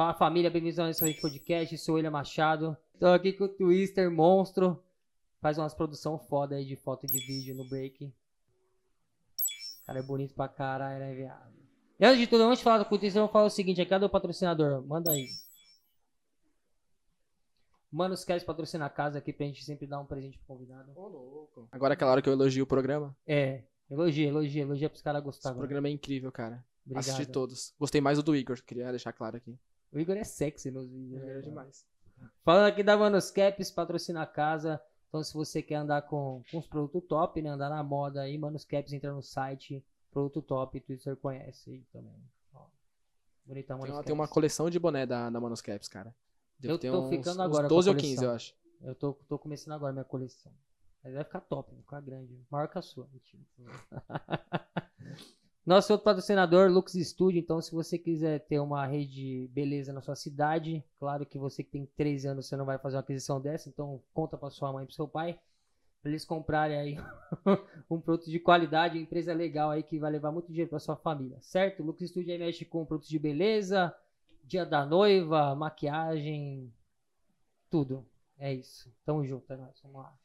Fala família, bem-vindos ao nosso podcast. Sou William Machado. Tô aqui com o Twister Monstro. Faz umas produção foda aí de foto e de vídeo no break. O cara é bonito pra caralho, né, viado? E antes de tudo, antes de falar com o Twister, eu vou falar o seguinte: aqui, cadê o patrocinador? Manda aí. Mano, você quer patrocinar a casa aqui pra gente sempre dar um presente pro convidado? Ô, louco. Agora é aquela hora que eu elogio o programa. É, elogia, elogia, elogia pros caras Esse gostarem. programa é incrível, cara. Assisti Obrigado. todos. Gostei mais do do Igor, queria deixar claro aqui. O Igor é sexy nos vídeos. né, É demais. Falando aqui da Manos Caps, patrocina a casa. Então, se você quer andar com, com os produtos top, né? Andar na moda aí, Manos Caps, entra no site, produto top, Twitter conhece aí também. Ó, bonitão, Tem Manos uma, Caps. tem uma coleção de boné da, da Manuscaps, cara. Devo Eu ter tô uns, ficando uns agora a 12 ou coleção. 15, eu acho. Eu tô, tô começando agora minha coleção. Mas vai ficar top, vai ficar grande. Maior que a sua. mentira. Nosso outro patrocinador, Lux Studio. Então, se você quiser ter uma rede de beleza na sua cidade, claro que você que tem 13 anos, você não vai fazer uma aquisição dessa. Então, conta pra sua mãe e pro seu pai. Pra eles comprarem aí um produto de qualidade, empresa legal aí que vai levar muito dinheiro pra sua família, certo? Lux Studio aí mexe com produtos de beleza, dia da noiva, maquiagem, tudo. É isso. Tamo junto, é nóis. Vamos lá.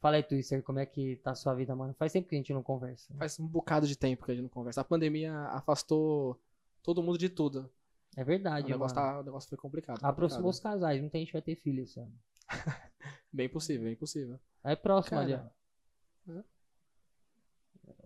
Fala aí, Twister, como é que tá a sua vida, mano? Faz tempo que a gente não conversa. Faz um bocado de tempo que a gente não conversa. A pandemia afastou todo mundo de tudo. É O verdade, negócio, mano. tá, o negócio foi complicado. Aproximou os casais, muita gente vai ter filho esse ano. Bem possível, bem possível. Aí próximo Cara. ali,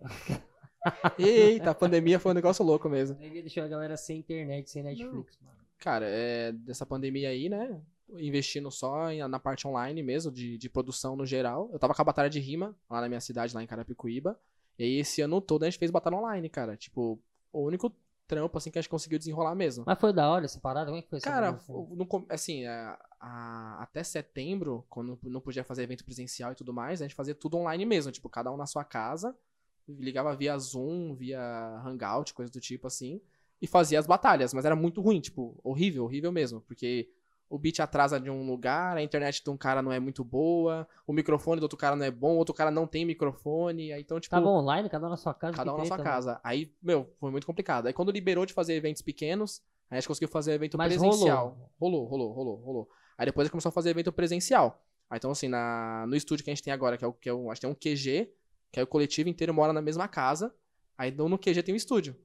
ó. Eita, a pandemia foi um negócio louco mesmo. Aí deixou a galera sem internet, sem Netflix, mano. Cara, é, dessa pandemia aí, né? Investindo só na parte online mesmo, de, de produção no geral. Eu tava com a batalha de rima lá na minha cidade, lá em Carapicuíba. E aí esse ano todo a gente fez batalha online, cara. Tipo, o único trampo assim que a gente conseguiu desenrolar mesmo. Mas foi da hora essa parada? Como é que foi Cara, no com- assim, a- a- até setembro, quando não podia fazer evento presencial e tudo mais, a gente fazia tudo online mesmo, tipo, cada um na sua casa, ligava via Zoom, via Hangout, coisa do tipo assim, e fazia as batalhas, mas era muito ruim, tipo, horrível, horrível mesmo, porque o beat atrasa de um lugar, a internet de um cara não é muito boa, o microfone do outro cara não é bom, o outro cara não tem microfone, aí então, tipo, Tava online, cada um na sua casa? Cada um na sua mano. casa. Aí, meu, foi muito complicado. Aí quando liberou de fazer eventos pequenos, aí a gente conseguiu fazer evento Mas presencial. Rolou, rolou, rolou, rolou. Aí depois a gente começou a fazer evento presencial. Aí então, assim, na, no estúdio que a gente tem agora, que é o que é o, acho que tem um QG, que é o coletivo inteiro mora na mesma casa. Aí no no QG tem um estúdio.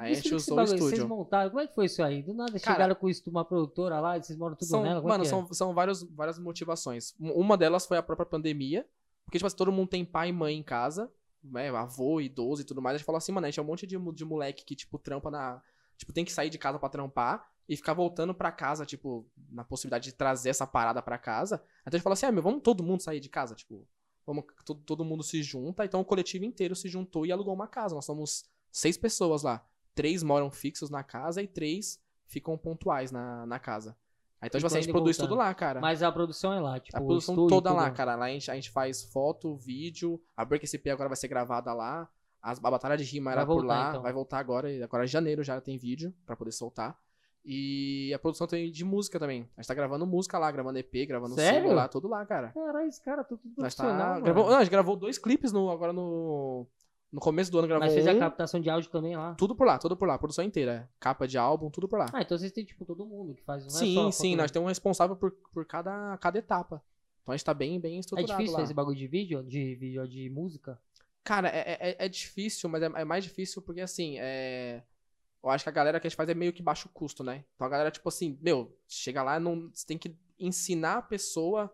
A esse usou o bagulho, Vocês estúdio. montaram, como é que foi isso aí? Do nada Cara, chegaram com isso, uma produtora lá, e vocês moram tudo São, nela? Como é mano, é? são, são vários, várias motivações. Um- Uma delas foi a própria pandemia. Porque, tipo assim, todo mundo tem pai e mãe em casa, né? Avô, idoso e tudo mais. A gente falou assim, mano, a gente é um monte de, de moleque que, tipo, trampa na. Tipo, tem que sair de casa pra trampar e ficar voltando pra casa, tipo, na possibilidade de trazer essa parada pra casa. Então a gente falou assim, ah, meu, vamos todo mundo sair de casa, tipo. Vamos, todo, todo mundo se junta. Então o coletivo inteiro se juntou e alugou uma casa. Nós somos seis pessoas lá. Três moram fixos na casa e três ficam pontuais na, na casa. Aí, então, tipo assim, a gente produz voltando. tudo lá, cara. Mas a produção é lá, tipo, A produção estúdio, toda lá, cara. Lá a gente, a gente faz foto, vídeo. A Break SP agora vai ser gravada lá. As- a Batalha de Rima era por voltar, lá. então. Vai voltar agora. Agora em janeiro já tem vídeo pra poder soltar. E a produção tem de música também. A gente tá gravando música lá, gravando EP, gravando Sério? single lá, tudo lá, cara. Caralho, esse cara, tudo tudo Nós profissional, tá, gravou, não, a gente gravou dois clipes no, agora no. No começo do ano gravou Mas fez a um, captação de áudio também lá. Tudo por lá, tudo por lá. Produção inteira. Capa de álbum, tudo por lá. Ah, então vocês têm, tipo, todo mundo que faz. Não é sim, a sim. Nós temos um responsável por, por cada, cada etapa. Então a gente tá bem, bem É estruturado difícil lá. fazer bagulho de vídeo, de vídeo de música? Cara, é, é, é difícil, mas é, é mais difícil porque, assim, é... eu acho que a galera que a gente faz é meio que baixo custo, né? Então a galera, tipo assim, meu, chega lá, não, você tem que ensinar a pessoa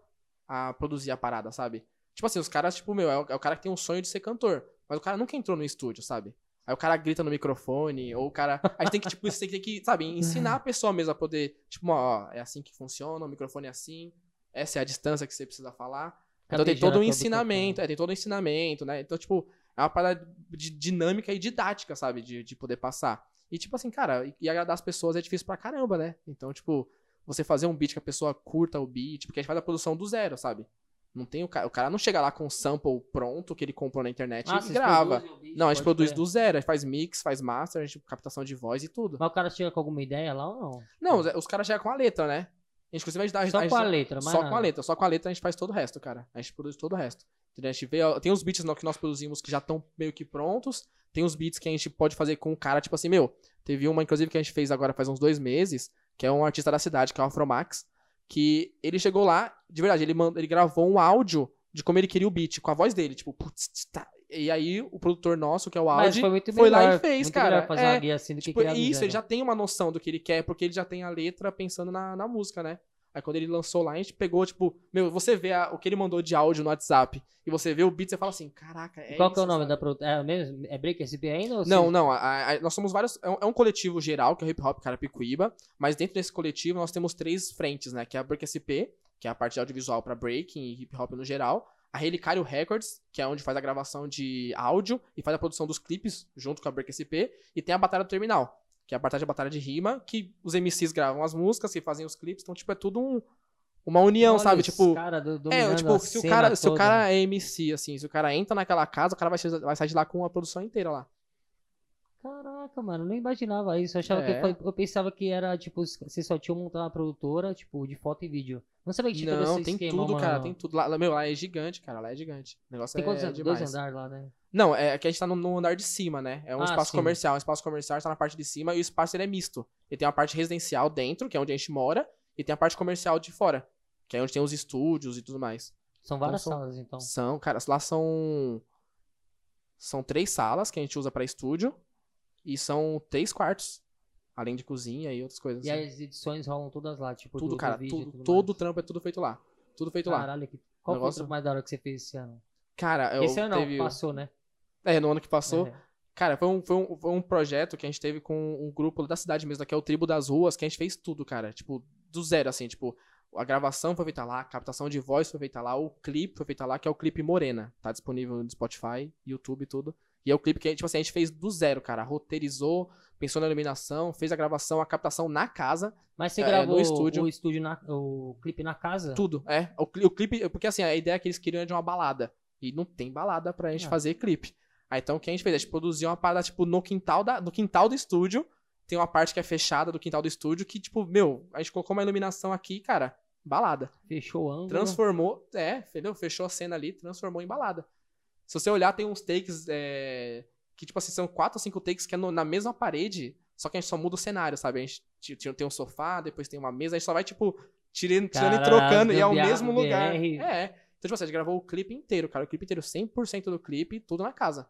a produzir a parada, sabe? Tipo assim, os caras, tipo, meu, é o, é o cara que tem um sonho de ser cantor, mas o cara nunca entrou no estúdio, sabe? Aí o cara grita no microfone, ou o cara. A gente tem que, tipo, tem que, sabe, ensinar a pessoa mesmo a poder, tipo, ó, é assim que funciona, o microfone é assim, essa é a distância que você precisa falar. Então tem todo um o ensinamento, é, tem todo um ensinamento, né? Então, tipo, é uma parada de dinâmica e didática, sabe? De, de poder passar. E, tipo assim, cara, e agradar as pessoas é difícil pra caramba, né? Então, tipo, você fazer um beat que a pessoa curta o beat, porque a gente faz a produção do zero, sabe? Não tem o cara, o cara não chega lá com um sample pronto que ele comprou na internet Ah, e grava. produzem Não, a gente produz do zero, a gente faz mix, faz master, a gente captação de voz e tudo. Mas o cara chega com alguma ideia lá ou não? Não, os, os caras chegam com a letra, né? A gente, inclusive, a gente dá Só gente- com a letra, mas Só nada. com a letra, só com a letra a gente faz todo o resto, cara. A gente produz todo o resto. Entendeu? A gente vê, ó, tem os beats que nós produzimos que já estão meio que prontos. Tem os beats que a gente pode fazer com o cara, tipo assim, meu, teve uma, inclusive, que a gente fez agora faz uns dois meses, que é um artista da cidade, que é o Afromax, que ele chegou lá, de verdade, ele, mand... ele gravou um áudio de como ele queria o beat, com a voz dele, tipo, putz, tá. E aí o produtor nosso, que é o Audi, foi, foi lá melhor, e fez, cara. fazer É, uma guia assim do que Tipo, do isso, ele já tem uma noção do que ele quer, porque ele já tem a letra pensando na, na música, né? Aí quando ele lançou lá, a gente pegou, tipo, meu, você vê a- o que ele mandou de áudio no WhatsApp e você vê o beat, você fala assim, caraca, é Qual que é o isso, nome sabe? da produtora? É, mesmo? é Break SP ainda? Ou Não, vocês- não, a- a- nós somos vários. É um, é um coletivo geral, que é o Hip Hop Carapicuíba, mas dentro desse coletivo nós temos três frentes, né? Que é a Break SP, que é a parte de audiovisual pra breaking e hip hop no geral. A Relicário Records, que é onde faz a gravação de áudio e faz a produção dos clipes junto com a Break SP. E tem a Batalha do Terminal, que é a batalha, a batalha de rima, que os MCs gravam as músicas, que fazem os clipes. Então, tipo, é tudo um- uma união, Olha sabe? Tipo, cara do- é, tipo, se o, cara, se o cara é MC, assim, se o cara entra naquela casa, o cara vai, vai sair de lá com a produção inteira lá. Caraca, mano, eu nem imaginava isso. Eu achava que É. foi- eu pensava que era tipo, vocês só tinham montado uma produtora, tipo, de foto e vídeo. Não sabia que tinha todo Não, esse tem esquema, tudo, cara, mano. tem tudo. Lá, meu, lá é gigante, cara, lá é gigante. O negócio Tem é quantos an- demais. dois andares lá, né? Não, é que a gente tá no, no andar de cima, né? É um Ah, espaço sim. comercial. Um espaço comercial tá na parte de cima e o espaço ele é misto. Ele tem uma parte residencial dentro, que é onde a gente mora, e tem a parte comercial de fora, que é onde tem os estúdios e tudo mais. São várias são- salas, então. São, cara, lá são. São três salas que a gente usa pra estúdio e são três quartos. Além de cozinha e outras coisas. E assim. as edições rolam todas lá, tipo, tudo, do, cara, do vídeo tudo, tudo todo o trampo é tudo feito lá. Tudo feito lá. Caralho, que... qual foi o Negócio- trampo mais da hora que você fez esse ano? Cara, eu esse ano não, teve... passou, né? É, no ano que passou. É. Cara, foi um, foi, um, foi um projeto que a gente teve com um grupo da cidade mesmo, que é o Tribo das Ruas, que a gente fez tudo, cara. Tipo, do zero, assim, tipo, a gravação foi feita lá, a captação de voz foi feita lá, o clipe foi feita lá, que é o clipe Morena. Tá disponível no Spotify, YouTube e tudo. E é o clipe que, tipo assim, a gente fez do zero, cara. Roteirizou, pensou na iluminação, fez a gravação, a captação na casa, Mas você É, gravou no estúdio. o estúdio na, o clipe na casa? tudo. É, o, o clipe, porque assim, a ideia que eles queriam era de uma balada. E não tem balada pra gente Ah. fazer clipe. Aí então o que a gente fez? A gente produziu uma parada, tipo, no quintal, da, no quintal do estúdio. Tem uma parte que é fechada do quintal do estúdio que, tipo, meu, a gente colocou uma iluminação aqui, cara, balada. Fechou o ângulo. Transformou, é, entendeu? Fechou a cena ali, transformou em balada. Se você olhar, tem uns takes é, que, tipo assim, são quatro ou cinco takes que é no- na mesma parede, só que a gente só muda o cenário, sabe? A gente tem um sofá, depois tem uma mesa, a gente só vai, tipo, tirando, tirando e trocando, e é o mesmo lugar. BR. É. Então, tipo assim, a gente gravou o clipe inteiro, cara. O clipe inteiro, 100% do clipe, tudo na casa.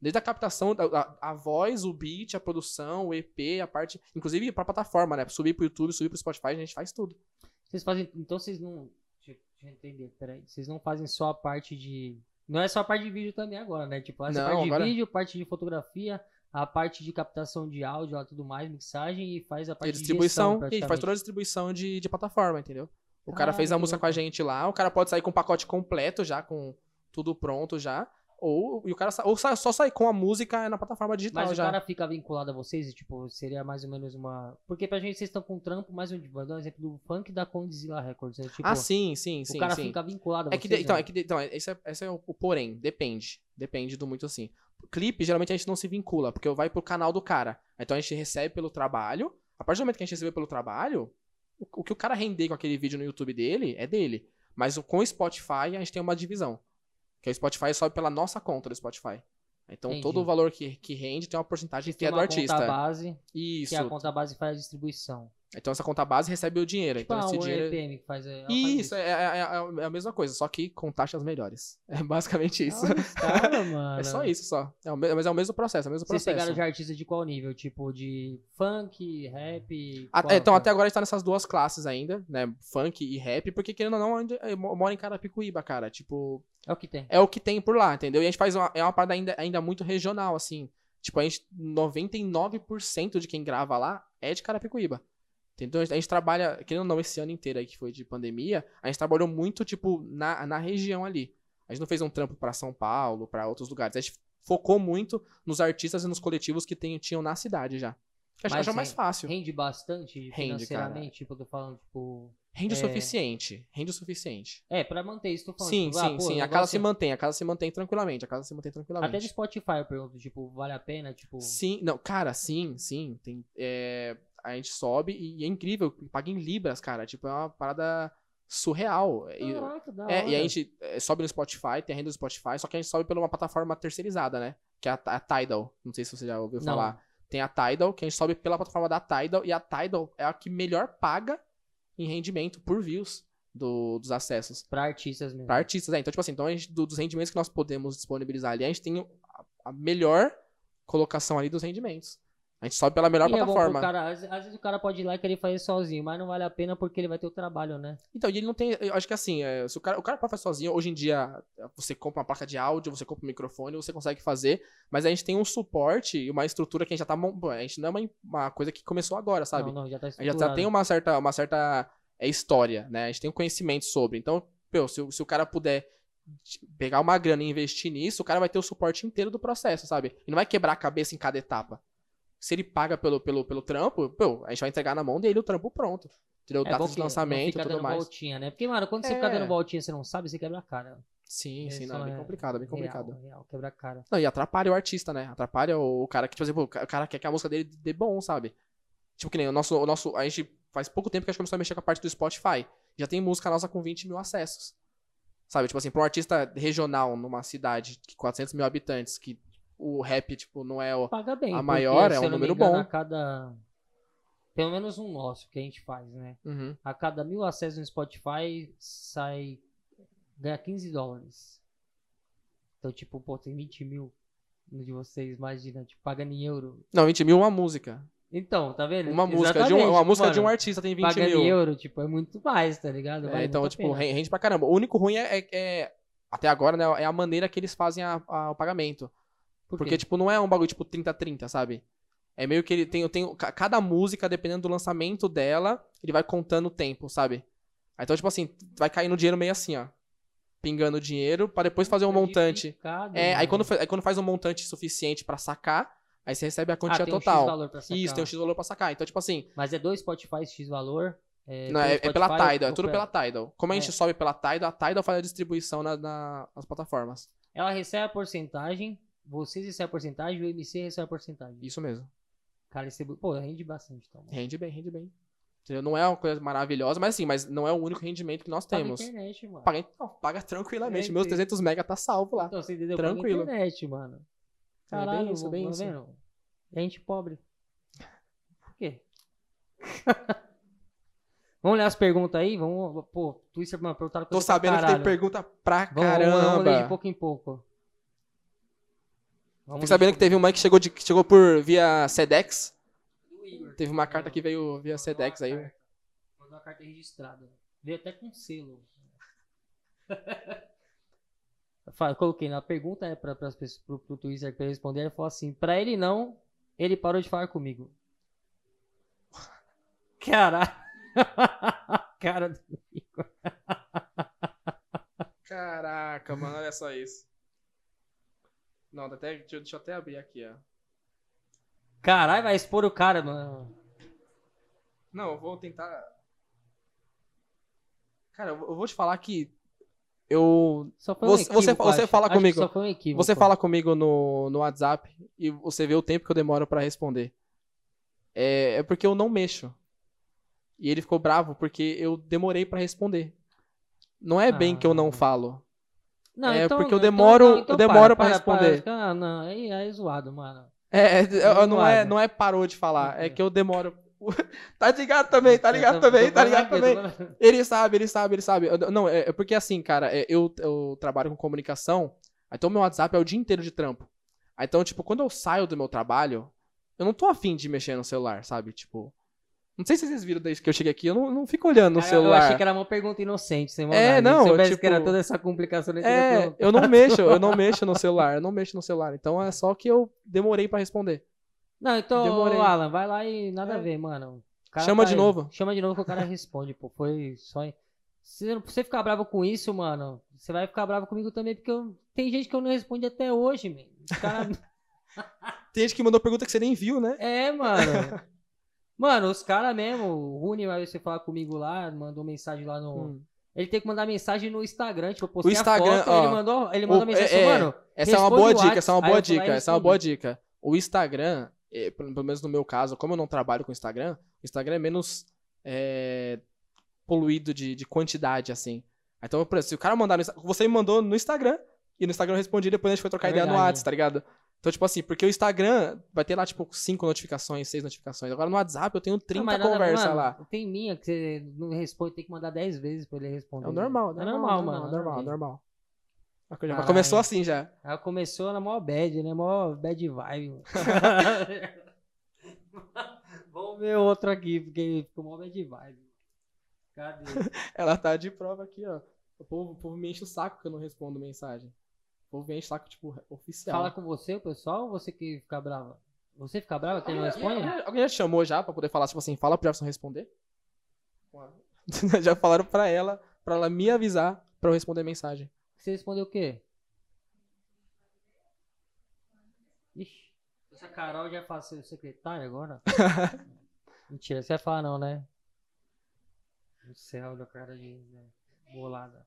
Desde a captação, a, a- voz, o beat, a produção, o EP, a parte. Inclusive pra plataforma, né? Subir pro YouTube, subir pro Spotify, a gente faz tudo. Vocês fazem. Então vocês não. Deixa eu entender, peraí. Vocês não fazem só a parte de. Não é só a parte de vídeo também agora, né? Tipo, essa Não, parte de agora- vídeo, parte de fotografia, a parte de captação de áudio lá tudo mais, mixagem e faz a E parte de distribuição, e a gente faz toda a distribuição de, de plataforma, entendeu? O cara fez a música com a gente lá, o cara pode sair com o pacote completo já, com tudo pronto já. Ou, e o cara sa- ou sa- só sair com a música na plataforma digital Mas o já. cara fica vinculado a vocês e, tipo, seria mais ou menos uma. Porque pra gente vocês estão com um trampo, mais um. Vou dar um exemplo do funk da Condzilla Records. Né? Tipo, ah, sim, sim, o sim. cara sim. fica vinculado a É vocês. que, de- então, né? é que, de- então, esse é, esse é o, o porém, depende. Depende do muito assim. Clipe, geralmente a gente não se vincula, porque vai pro canal do cara. Então a gente recebe pelo trabalho. A partir do momento que a gente recebeu pelo trabalho, o, o que o cara render com aquele vídeo no YouTube dele é dele. Mas o- com o Spotify a gente tem uma divisão. Que o Spotify sobe pela nossa conta do Spotify. Então Entendi. todo o valor que, que rende tem uma porcentagem que é do artista. conta base, Isso. que a conta base faz a distribuição. Então essa conta base recebe o dinheiro. Tipo, então esse dinheiro. EPM que faz. ela faz Isso, é, é- é- é a mesma coisa, só que com taxas melhores. É basicamente isso. Cara, mano. É só isso, só. É o mas é o mesmo processo, é o mesmo Vocês processo. pegaram de artista de qual nível? Tipo, de funk, rap? A- é, então, até agora a gente tá nessas duas classes ainda, né? Funk e rap, porque querendo ou não, eu mo- moro em Carapicuíba, cara. Tipo, É o que tem. é o que tem por lá, entendeu? E a gente faz uma, é uma parada ainda, ainda muito regional, assim. Tipo, a gente, 99% de quem grava lá é de Carapicuíba. Entendeu? A gente, trabalha, querendo ou não, esse ano inteiro aí que foi de pandemia, a gente trabalhou muito, tipo, na, na região ali. A gente não fez um trampo pra São Paulo, pra outros lugares. A gente focou muito nos artistas e nos coletivos que tem- tinham na cidade já. Que a gente Mas achou mais rende- fácil. Rende bastante Rende, financeiramente? Tipo, eu tô falando, tipo. Rende o É. suficiente. Rende o suficiente. É, pra manter isso, tô falando. Sim, tipo, ah, sim, pô, sim. o A casa se mantém, a casa se mantém tranquilamente. A casa se mantém tranquilamente. Até de Spotify eu pergunto, tipo, vale a pena? Tipo. Sim, não, cara, sim, sim. Tem, é, a gente sobe e, é incrível, paga em libras, cara. Tipo, é uma parada surreal. E- Caraca, da é, hora. e a gente é, sobe no Spotify, tem a renda do Spotify, só que a gente sobe por uma plataforma terceirizada, né? Que é a, a Tidal. Não sei se você já ouviu Não. falar. tem a Tidal, que a gente sobe pela plataforma da Tidal, e a Tidal é a que melhor paga em rendimento por views do- dos acessos. Pra artistas mesmo. Pra artistas, é. Então, tipo assim, então a gente, do- dos rendimentos que nós podemos disponibilizar ali, a gente tem a, a melhor colocação ali dos rendimentos. A gente sobe pela melhor E é plataforma. cara, às, às vezes o cara pode ir lá e querer fazer sozinho, mas não vale a pena porque ele vai ter o trabalho, né? Então, e ele não tem. Eu acho que assim, é, se o cara, o cara pode fazer sozinho, hoje em dia você compra uma placa de áudio, você compra um microfone, você consegue fazer, mas a gente tem um suporte e uma estrutura que a gente já tá. A gente não é uma, uma coisa que começou agora, sabe? Não, não, já tá A gente já tem uma certa, uma certa é, história, né? A gente tem um conhecimento sobre. Então, se, se o cara puder pegar uma grana e investir nisso, o cara vai ter o suporte inteiro do processo, sabe? E não vai quebrar a cabeça em cada etapa. Se ele paga pelo, pelo, pelo trampo, pô, a gente vai entregar na mão dele o trampo pronto. Entendeu? É Data de lançamento e tudo mais. voltinha, né? Porque, mano, quando você fica É. dando voltinha você não sabe, você quebra a cara. Sim, sim, Isso não, é bem é complicado, é bem complicado. Real, real, quebra a cara. Não, e atrapalha o artista, né? Atrapalha o cara que, tipo assim, pô, o cara quer que a música dele dê bom, sabe? Tipo, que nem o nosso, o nosso. A gente faz pouco tempo que a gente começou a mexer com a parte do Spotify. Já tem música nossa com 20 mil acessos. Sabe? Tipo assim, pra um artista regional numa cidade de 400 mil habitantes, que o rap, tipo, não é o. Paga bem. A porque, maior é se um número engano, bom. A cada. Pelo menos um nosso que a gente faz, né? Uhum. A cada mil acessos no Spotify sai. ganha 15 dólares. Então, tipo, pô, tem 20 mil de vocês, imagina, tipo, pagando em euro. Não, 20 mil uma música. Então, tá vendo? Uma música, de um, uma música de um mano, artista tem 20 Pagando mil. em euro, tipo, é muito mais, tá ligado? É, então, tipo, rende pra caramba. O único ruim é, é- é- até agora, né, é a maneira que eles fazem a- a- o pagamento. Por Porque, tipo, não é um bagulho tipo 30-30, sabe? É meio que ele tem, tem. ca- Cada música, dependendo do lançamento dela, ele vai contando o tempo, sabe? Então, tipo assim, vai caindo dinheiro meio assim, ó. Pingando dinheiro pra depois fazer um montante. É, aí mano. quando, aí quando faz um montante suficiente pra sacar, aí você recebe a quantia ah, tem um total. X valor pra sacar. Isso, tem um X valor pra sacar. Então, tipo assim, Mas é dois Spotify X valor. É, não, é, é pela Spotify Tidal, é tudo pela Tidal. Como a gente É. sobe pela Tidal, a Tidal faz a distribuição na- na- nas plataformas. Ela recebe a porcentagem, vocês recebem a porcentagem, o MC recebe a porcentagem. Isso mesmo. Cara, recebe... pô, rende bastante. Então. Rende bem, rende bem. Não é uma coisa maravilhosa, mas assim, mas não é o único rendimento que nós Paga temos. internet, mano. Paga, não, paga tranquilamente. É, Meus sim. 300 mega tá salvo lá. Então, você entendeu? Tranquilo. Paga internet, mano. É bem Caralho, isso, bem tá isso. vendo? É gente pobre. Por quê? Vamos ler as perguntas aí? Vamos, pô, Twitter, mano, perguntaram Tô sabendo que tem caralho. pergunta pra Vamos, vamos, vamos ler de caramba. pouco em pouco. Vamos Fiquei sabendo que teve uma que chegou, de, que chegou por via Sedex. Teve uma carta que veio via Sedex aí. Mandou uma carta registrada. Veio até com selo. Coloquei na pergunta é para as pessoas pro, pro Twitter ele responder, ele falou assim: "Pra ele não, ele parou de falar comigo". Caralho. Cara do Igor. Caraca, mano, olha só isso. Não, até, deixa, eu- deixa eu até abrir aqui, ó. Caralho, vai expor o cara, mano. Não, eu vou tentar. Cara, eu vou te falar que eu Só foi um Você- você- equívoco, você acho. fala Acho comigo. Só foi um equívoco. Você fala comigo no, no WhatsApp e você vê o tempo que eu demoro pra responder. É, é porque eu não mexo. E ele ficou bravo porque eu demorei pra responder. Não é bem que eu não Ah. falo. Não, É, então- porque eu então- demoro- não, então eu demoro pra para, responder. Para, para. Não, aí aí é zoado, mano. É, é, é, não, é, não é parou de falar, é que eu demoro. tá ligado também, tá ligado tô- também, tá ligado também. falando- Ele sabe, ele sabe, ele sabe. Eu- não, é, é porque assim, cara, é, eu, eu trabalho com comunicação, então meu WhatsApp é o dia inteiro de trampo. Então, tipo, quando eu saio do meu trabalho, eu não tô afim de mexer no celular, sabe? Tipo. Não sei se vocês viram desde que eu cheguei aqui, eu não, não fico olhando no Ah, eu- celular. Eu achei que era uma pergunta inocente, sem maldade. É, não, Se soubesse tipo- que era toda essa complicação, eu É, eu não mexo, eu não mexo no celular, eu não mexo no celular. Então é só que eu demorei pra responder. Não, então, Demorei. Alan, vai lá e nada É. a ver, mano. Chama tá de aí. novo. Chama de novo que o cara responde, pô. Foi só. Se você ficar bravo com isso, mano, você vai ficar bravo comigo também, porque eu- tem gente que eu não respondo até hoje, man. Os cara... Tem gente que mandou pergunta que você nem viu, né? É, mano. Mano, os caras mesmo, o Rune vai você falar comigo lá, mandou mensagem lá no. Hum. Ele tem que mandar mensagem no Instagram, tipo, eu postei Instagram, a foto, ó, ele mandou, ele mandou o- mensagem é, assim, é. mano, Essa é uma boa o dica, essa é uma boa dica, essa é uma boa dica. O Instagram, eh, pelo menos no meu caso, como eu não trabalho com Instagram, o Instagram é menos eh, poluído de, de quantidade, assim. Então, por exemplo, se o cara mandar no você me mandou no Instagram, e no Instagram eu respondi, depois a gente foi trocar É ideia no. WhatsApp, tá ligado? Então, tipo assim, porque o Instagram vai ter lá, tipo, cinco notificações, seis notificações. Agora no WhatsApp eu tenho 30 Não, mas nada- conversas mano, lá. Tem minha que você não responde, tem que mandar 10 vezes pra ele responder. É normal, É normal, normal, normal, mano. normal, normal. normal. Mas começou assim já. Ela começou na maior bad, né? Maior bad vibe. Vamos ver outro aqui, porque ficou maior bad vibe. Cadê? Ela tá de prova aqui, ó. O povo, o povo me enche o saco que eu não respondo mensagem. O povo o saco, tipo, oficial. Fala com você, o pessoal, ou você que fica brava? Você fica brava que ele não responde? Alguém, já te chamou já pra poder falar, tipo assim, fala pro Jefferson responder? já falaram pra ela, pra ela me avisar pra eu responder mensagem. Você respondeu o quê? Ixi, essa Carol já faz ser secretária agora? Mentira, você vai falar não, né? No céu da cara de né, bolada.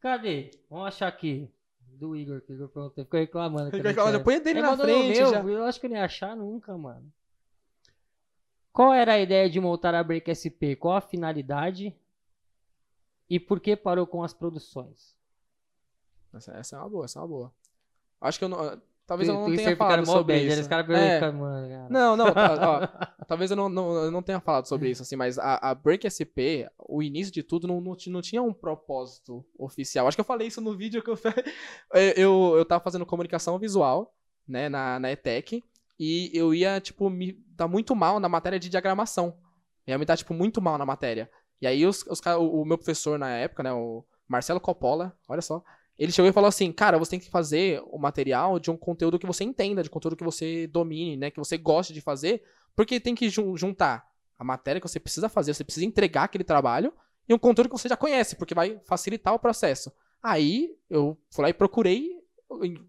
Cadê? Vamos achar aqui. Do Igor, que o Igor perguntou. Ficou reclamando. já tinha- põe dele Ele na frente, meu, já. Eu acho que eu não ia achar nunca, mano. Qual era a ideia de montar a Break SP? Qual a finalidade? E por que parou com as produções? Essa, essa é uma boa, essa é uma boa. Acho que eu não. Talvez eu não tenha falado sobre isso. Os caras É. ficam, mano, cara. Não, não, tá, ó, talvez eu não, não, eu não tenha falado sobre isso, assim, mas a, a Break SP, o início de tudo, não, não, não tinha um propósito oficial. Acho que eu falei isso no vídeo que eu fe- eu, eu tava fazendo comunicação visual, né, na, na ETEC, e eu ia, tipo, me dar muito mal na matéria de diagramação. Eu ia me dar, tipo, muito mal na matéria. E aí os, os, o, o meu professor na época, né, o Marcelo Coppola, olha só, ele chegou e falou assim, cara, você tem que fazer o material de um conteúdo que você entenda, de conteúdo que você domine, né, que você goste de fazer, porque tem que jun- juntar a matéria que você precisa fazer, você precisa entregar aquele trabalho, e um conteúdo que você já conhece, porque vai facilitar o processo. Aí eu fui lá e procurei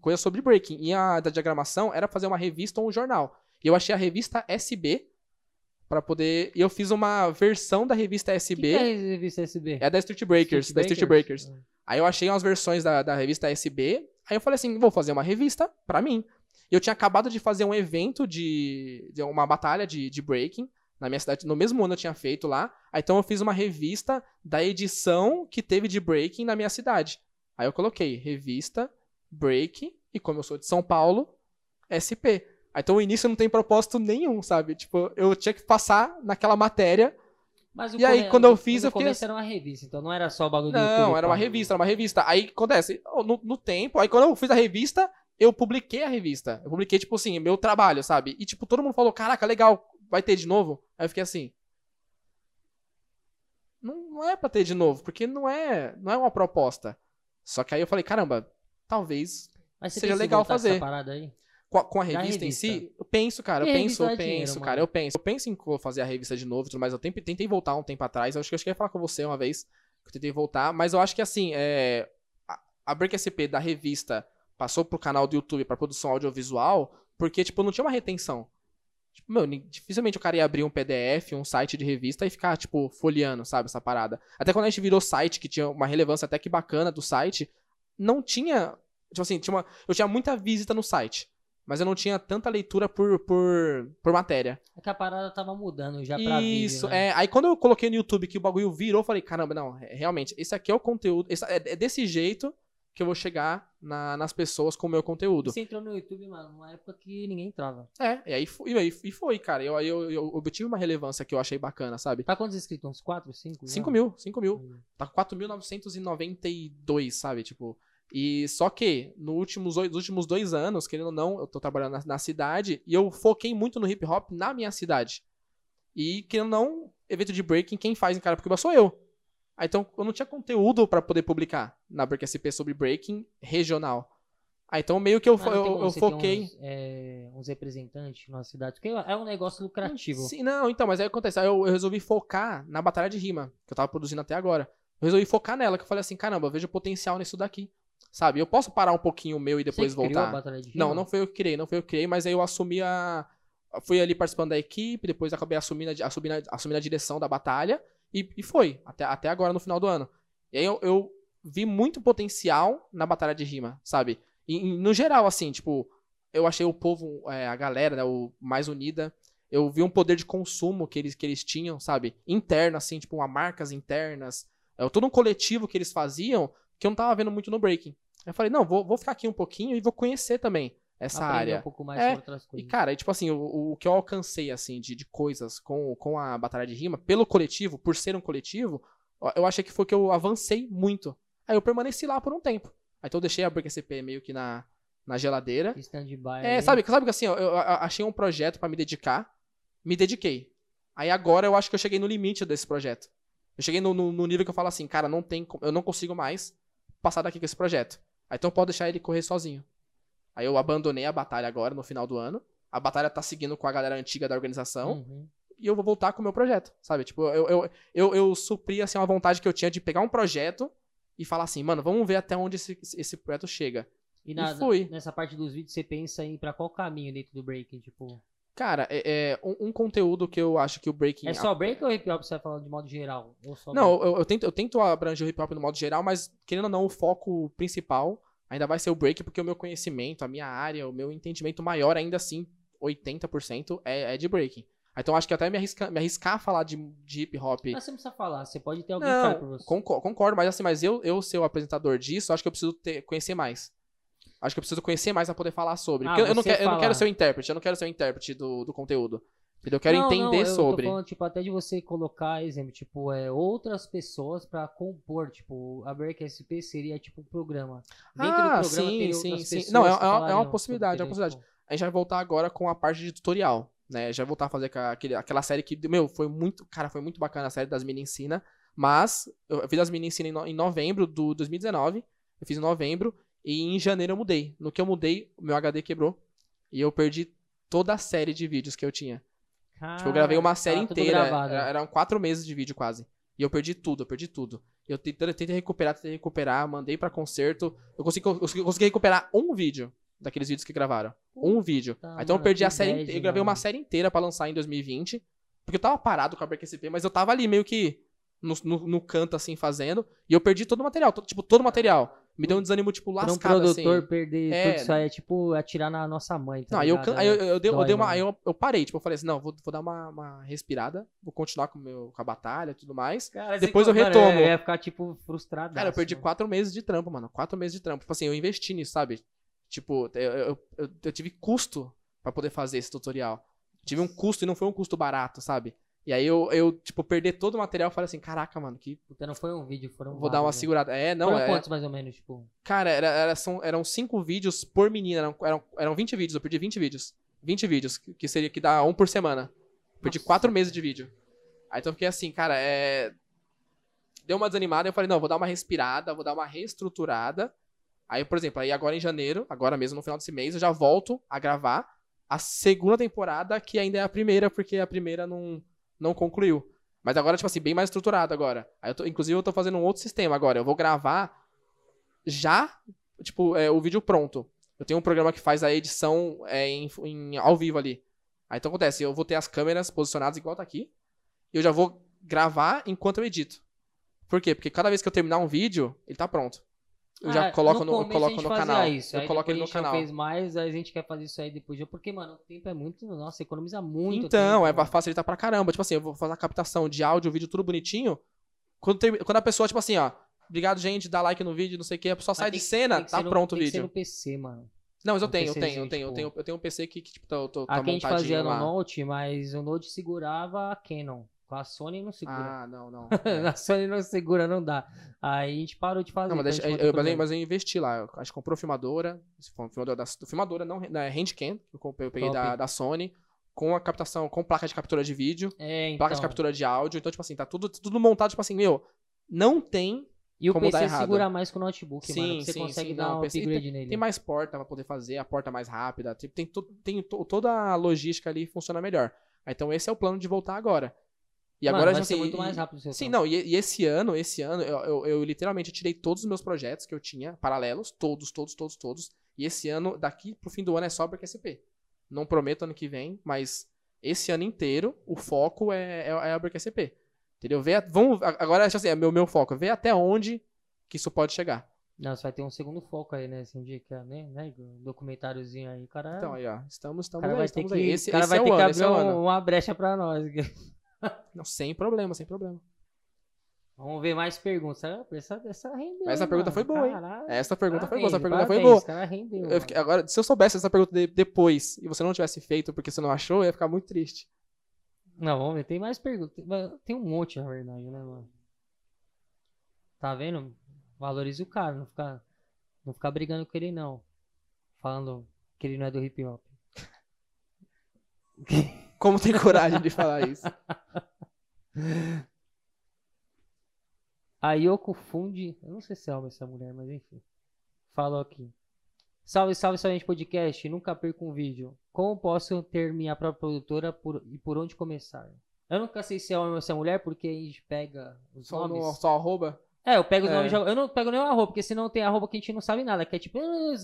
coisas sobre breaking. E a da diagramação era fazer uma revista ou um jornal. E eu achei a revista SB para poder. E eu fiz uma versão da revista O que, SB. que é a revista SB? É da Street Breakers, da Street Breakers. Aí eu achei umas versões da, da revista SB. Aí eu falei assim, vou fazer uma revista pra mim. E eu tinha acabado de fazer um evento de, de uma batalha de, de breaking na minha cidade. No mesmo ano eu tinha feito lá. Aí, então eu fiz uma revista da edição que teve de breaking na minha cidade. Aí eu coloquei revista, break, e como eu sou de São Paulo, SP. Aí, então o início não tem propósito nenhum, sabe? Tipo, eu tinha que passar naquela matéria Mas o E aí, quando eu fiz, eu fiquei era uma revista, então não era só o bagulho do Não, YouTube, era uma revista, era uma revista. Aí acontece, no, no tempo, aí quando eu fiz a revista, eu publiquei a revista. Eu publiquei, tipo assim, meu trabalho, sabe? E, tipo, todo mundo falou, caraca, legal, vai ter de novo? Aí eu fiquei assim. Não, não é pra ter de novo, porque não é, não é uma proposta. Só que aí eu falei, caramba, talvez seja legal fazer. Essa parada aí? Com a, com a Da revista, em revista. si, eu penso, cara, eu penso, revista eu penso, cara, eu penso. Eu penso em fazer a revista de novo e tudo mais. Eu temp- tentei voltar um tempo atrás. Eu acho que eu cheguei a falar com você uma vez que eu tentei voltar, mas eu acho que assim, é, a, a Break SP da revista passou pro canal do YouTube pra produção audiovisual, porque, tipo, não tinha uma retenção. Tipo, meu, dificilmente o cara ia abrir um PDF, um site de revista e ficar, tipo, folheando, sabe, essa parada. Até quando a gente virou site, que tinha uma relevância até que bacana do site, não tinha. Tipo assim, tinha uma, eu tinha muita visita no site. Mas eu não tinha tanta leitura por, por, por matéria. É que a parada tava mudando já pra vídeo, Isso, né? é. Aí quando eu coloquei no YouTube que o bagulho virou, eu falei, caramba, não, realmente, esse aqui é o conteúdo. esse- é, é desse jeito que eu vou chegar na- nas pessoas com o meu conteúdo. Você entrou no YouTube, mano, numa época que ninguém entrava. É, e aí foi, e aí- e foi cara. Eu, aí eu, eu obtive uma relevância que eu achei bacana, sabe? Tá quantos inscritos? Uns 4, 5? 5 mil, 5 mil. Tá com 4.992, sabe? Tipo. E só que, no últimos, nos últimos dois anos, querendo ou não, eu tô trabalhando na, na cidade e eu foquei muito no hip hop na minha cidade. E, querendo ou não, evento de breaking, quem faz em Carapicuíba sou eu. Aí, então, eu não tinha conteúdo pra poder publicar na Break SP sobre breaking regional. Aí, então, meio que eu, não eu, tem eu foquei. Uns, é, uns representantes na cidade, porque é um negócio lucrativo. Sim, não, então, mas aí acontece. Aí eu, eu resolvi focar na batalha de rima, que eu tava produzindo até agora. Eu resolvi focar nela, que eu falei assim, caramba, eu vejo potencial nisso daqui. Sabe? Eu posso parar um pouquinho o meu e depois Você voltar. batalha de rima? Não, não foi eu que criei, não foi eu que criei, mas aí eu assumi a. Fui ali participando da equipe, depois acabei assumindo a, assumindo a, assumindo a direção da batalha e, e foi, até, até agora no final do ano. E aí eu, eu vi muito potencial na batalha de rima, sabe? E, e no geral, assim, tipo, eu achei o povo, é, a galera, né, o mais unida. Eu vi um poder de consumo que eles, que eles tinham, sabe? Interno, assim, tipo, uma marcas internas. É, todo um coletivo que eles faziam que eu não tava vendo muito no breaking. Eu falei, não, vou, vou ficar aqui um pouquinho e vou conhecer também essa Aprender área. um pouco mais É, sobre outras E, coisas. cara, e, tipo assim, o, o que eu alcancei, assim, de, de coisas com, com a Batalha de Rima, pelo coletivo, por ser um coletivo, eu achei que foi que eu avancei muito. Aí eu permaneci lá por um tempo. Aí então eu deixei a BQCP meio que na, na geladeira. Stand-by. É, sabe, sabe que assim, ó, eu, a- achei um projeto pra me dedicar, me dediquei. Aí agora eu acho que eu cheguei no limite desse projeto. Eu cheguei no, no- no nível que eu falo assim, cara, não tem, eu não consigo mais passar daqui com esse projeto. Aí então pode deixar ele correr sozinho. Aí eu abandonei a batalha agora, no final do ano. A batalha tá seguindo com a galera antiga da organização. Uhum. E eu vou voltar com o meu projeto, sabe? Tipo, eu, eu, eu, eu supri, assim, uma vontade que eu tinha de pegar um projeto e falar assim, mano, vamos ver até onde esse, esse projeto chega. E, na- E fui. nessa parte dos vídeos, você pensa em ir pra qual caminho dentro do breaking? Tipo, Cara, é, é um, um conteúdo que eu acho que o Breaking... é só break ou hip hop você vai falando de modo geral? Não, eu, eu tento, eu tento abranger o hip hop no modo geral, mas querendo ou não, o foco principal ainda vai ser o break, porque o meu conhecimento, a minha área, o meu entendimento maior, ainda assim, 80% é, é de breaking. Então acho que até me arriscar, me arriscar a falar de, de hip hop. Mas você não precisa falar, você pode ter alguém que fale Não, você. concordo, concordo, mas assim, mas eu, eu ser o apresentador disso, acho que eu preciso ter- conhecer mais. Acho que eu preciso conhecer mais pra poder falar sobre. Ah, Porque eu, não quero, eu não quero ser o intérprete, eu não quero ser o intérprete do, do conteúdo. Entendeu? Eu quero Não, entender não, eu sobre. Tô falando, tipo, até de você colocar, exemplo, tipo, é, outras pessoas pra compor, tipo, a Break SP seria tipo um programa. Dentro Ah, do programa sim, sim, sim. Não, é- é uma- é uma falariam possibilidade, é uma possibilidade. A gente vai voltar agora com a parte de tutorial, né? Já voltar a fazer aquele, aquela série que, meu, foi muito, cara, foi muito bacana a série das Mini Ensina, mas eu fiz as Mini Ensina em, no- em novembro do 2019, eu fiz em novembro e em janeiro eu mudei. No que eu mudei, o meu HD quebrou e eu perdi toda a série de vídeos que eu tinha. Tipo, eu gravei uma Ah, série tá inteira, gravado. era- eram quatro meses de vídeo quase. E eu perdi tudo, eu perdi tudo. Eu tentei, tentei recuperar, tentei recuperar, mandei pra concerto. Eu consegui, eu consegui- eu recuperar um vídeo daqueles vídeos que gravaram. Um vídeo. Puta, então eu mano, perdi que a série. Eu gravei uma série inteira pra lançar em 2020. Porque eu tava parado com a BRQCP, mas eu tava ali meio que no, no, no canto, assim, fazendo. E eu perdi todo o material. tipo, todo o material. Me deu um desânimo, tipo, Pra um lascado, produtor assim. perder É. tudo isso aí é tipo atirar na nossa mãe, tá Não, aí eu, aí eu, eu dei, eu Dói, dei uma. mano. Aí eu, eu parei, tipo, eu falei assim, não, vou, vou dar uma, uma respirada, vou continuar com, meu, com a batalha e tudo mais. Cara, depois eu retomo. Eu ia ficar, tipo, frustrado. Cara, eu perdi quatro meses de trampo, mano. Quatro meses de trampo. Tipo assim, eu investi nisso, sabe? Tipo, eu, eu, eu, eu tive custo pra poder fazer esse tutorial. Tive um custo e não foi um custo barato, sabe? E aí eu, eu tipo, perder todo o material, eu falei assim, caraca, mano, que Puta, não foi um vídeo, foram vou dar uma né? segurada. É, não, Foram é. quantos, mais ou menos, tipo? Cara, era, era- são, eram cinco vídeos por menina. Eram, eram, eram 20 vídeos, eu perdi 20 vídeos. 20 vídeos, que seria que dá um por semana. Perdi Nossa. quatro meses de vídeo. Aí então eu fiquei assim, cara, é. Deu uma desanimada, eu falei, não, vou dar uma respirada, vou dar uma reestruturada. Aí, por exemplo, aí agora em janeiro, agora mesmo no final desse mês, eu já volto a gravar a segunda temporada, que ainda é a primeira, porque a primeira não, não concluiu. Mas agora, tipo assim, bem mais estruturado agora. Eu tô, inclusive, eu tô fazendo um outro sistema agora. Eu vou gravar já, tipo, é, o vídeo pronto. Eu tenho um programa que faz a edição é, em, em- ao vivo ali. Aí então acontece, eu vou ter as câmeras posicionadas igual tá aqui. E eu já vou gravar enquanto eu edito. Por quê? Porque cada vez que eu terminar um vídeo, ele tá pronto. Eu já Ah, coloco no, a coloco no canal. Isso. Eu aí coloco ele no canal. fez mais, aí a gente quer fazer isso aí depois. Porque, mano, o tempo é muito. Nossa, economiza muito. Então, tempo, é facilitar pra caramba. Tipo assim, eu vou fazer a captação de áudio, vídeo, tudo bonitinho. Quando, termi- quando a pessoa, tipo assim, ó, obrigado, gente, dá like no vídeo, não sei o que, a pessoa Mas sai tem de cena, tem tá no- pronto o tem que ser vídeo. no PC, mano. Não, mas eu no tenho, eu tenho, eu tenho, eu tenho, eu tenho um PC que, que tipo, tá, tô, tá Aqui a gente fazia montadinho no lá. Note, mas o Note segurava a Canon. Com a Sony não segura. Ah, não, não. É. a Sony não segura, não dá. Aí a gente parou de fazer. Não, mas, então deixa- eu, mas, eu, mas eu investi lá. Eu acho que comprou filmadora. Filmadora, da, filmadora não, da Handcam, que eu, comprei- eu peguei da, da Sony. Com a captação, com placa de captura de vídeo, É, então. placa de captura de áudio. Então, tipo assim, tá tudo, tudo montado, tipo assim, meu, não tem. E o PC segura mais que o notebook, Sim, mano. Você sim, consegue sim, dar não, um PC upgrade nele. Tem mais porta pra poder fazer, a porta mais rápida. Tipo, tem, to- tem to- toda a logística ali funciona melhor. Então, esse é o plano de voltar agora. E Mano, agora vai já ser assim, muito e- mais rápido o Sim, não, e, e esse ano, esse ano, eu, eu, eu literalmente tirei todos os meus projetos que eu tinha, paralelos, todos, todos, todos, todos. E esse ano, daqui pro fim do ano, é só BRQSP. Não prometo ano que vem, mas esse ano inteiro, o foco é, é, é a BRQSP. Entendeu? A- vamos, agora, assim, é meu, meu foco, ver até onde que isso pode chegar. Não, você vai ter um segundo foco aí, né? Esse indica, né? né? Um documentáriozinho aí, cara. Então, aí, ó, estamos, o estamos cara aí, vai ter estamos que, aí. Esse, o cara esse vai é ter o que ano, esse abrir é o um- uma brecha pra nós. Não, sem problema, sem problema. Vamos ver mais perguntas. Essa, essa rendeu. Essa pergunta mano? foi boa, hein? Caralho. Essa pergunta foi boa, essa Parabéns, pergunta foi parabéns, boa. esse cara rendeu, fiquei- agora, se eu soubesse essa pergunta de- depois e você não tivesse feito porque você não achou, eu ia ficar muito triste. Não, vamos ver. Tem mais perguntas. Tem- Tem um monte, na verdade, né, mano? Tá vendo? Valorize o cara, não ficar, não ficar brigando com ele, não. Falando que ele não é do hip hop. Como tem coragem de falar isso? A Yoko Fundi, eu não sei se é homem essa mulher, mas enfim. Falou aqui. Salve, salve, salve, podcast. Nunca perco um vídeo. Como posso ter minha própria produtora por- e por onde começar? Eu nunca sei se é homem ou se é mulher, porque a gente pega os Só, nomes. no, só arroba? É, eu pego os É. nomes. Eu não pego o arroba, porque senão tem arroba que a gente não sabe nada, que é tipo ah,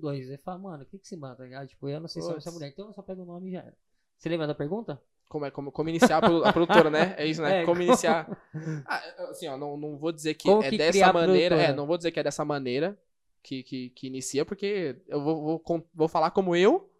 012. Aí fala, mano, o que que se manda? Aí, tipo, eu não sei se é homem ou se é mulher, então eu só pego o nome e já era. Você lembra da pergunta? Como, é, como, como iniciar a produ- a produtora, né? É isso, né? É, como como- iniciar. Ah, assim, ó, não, não vou dizer que Como é que dessa maneira. É, não vou dizer que é dessa maneira que, que, que inicia, porque eu vou, vou, vou falar como eu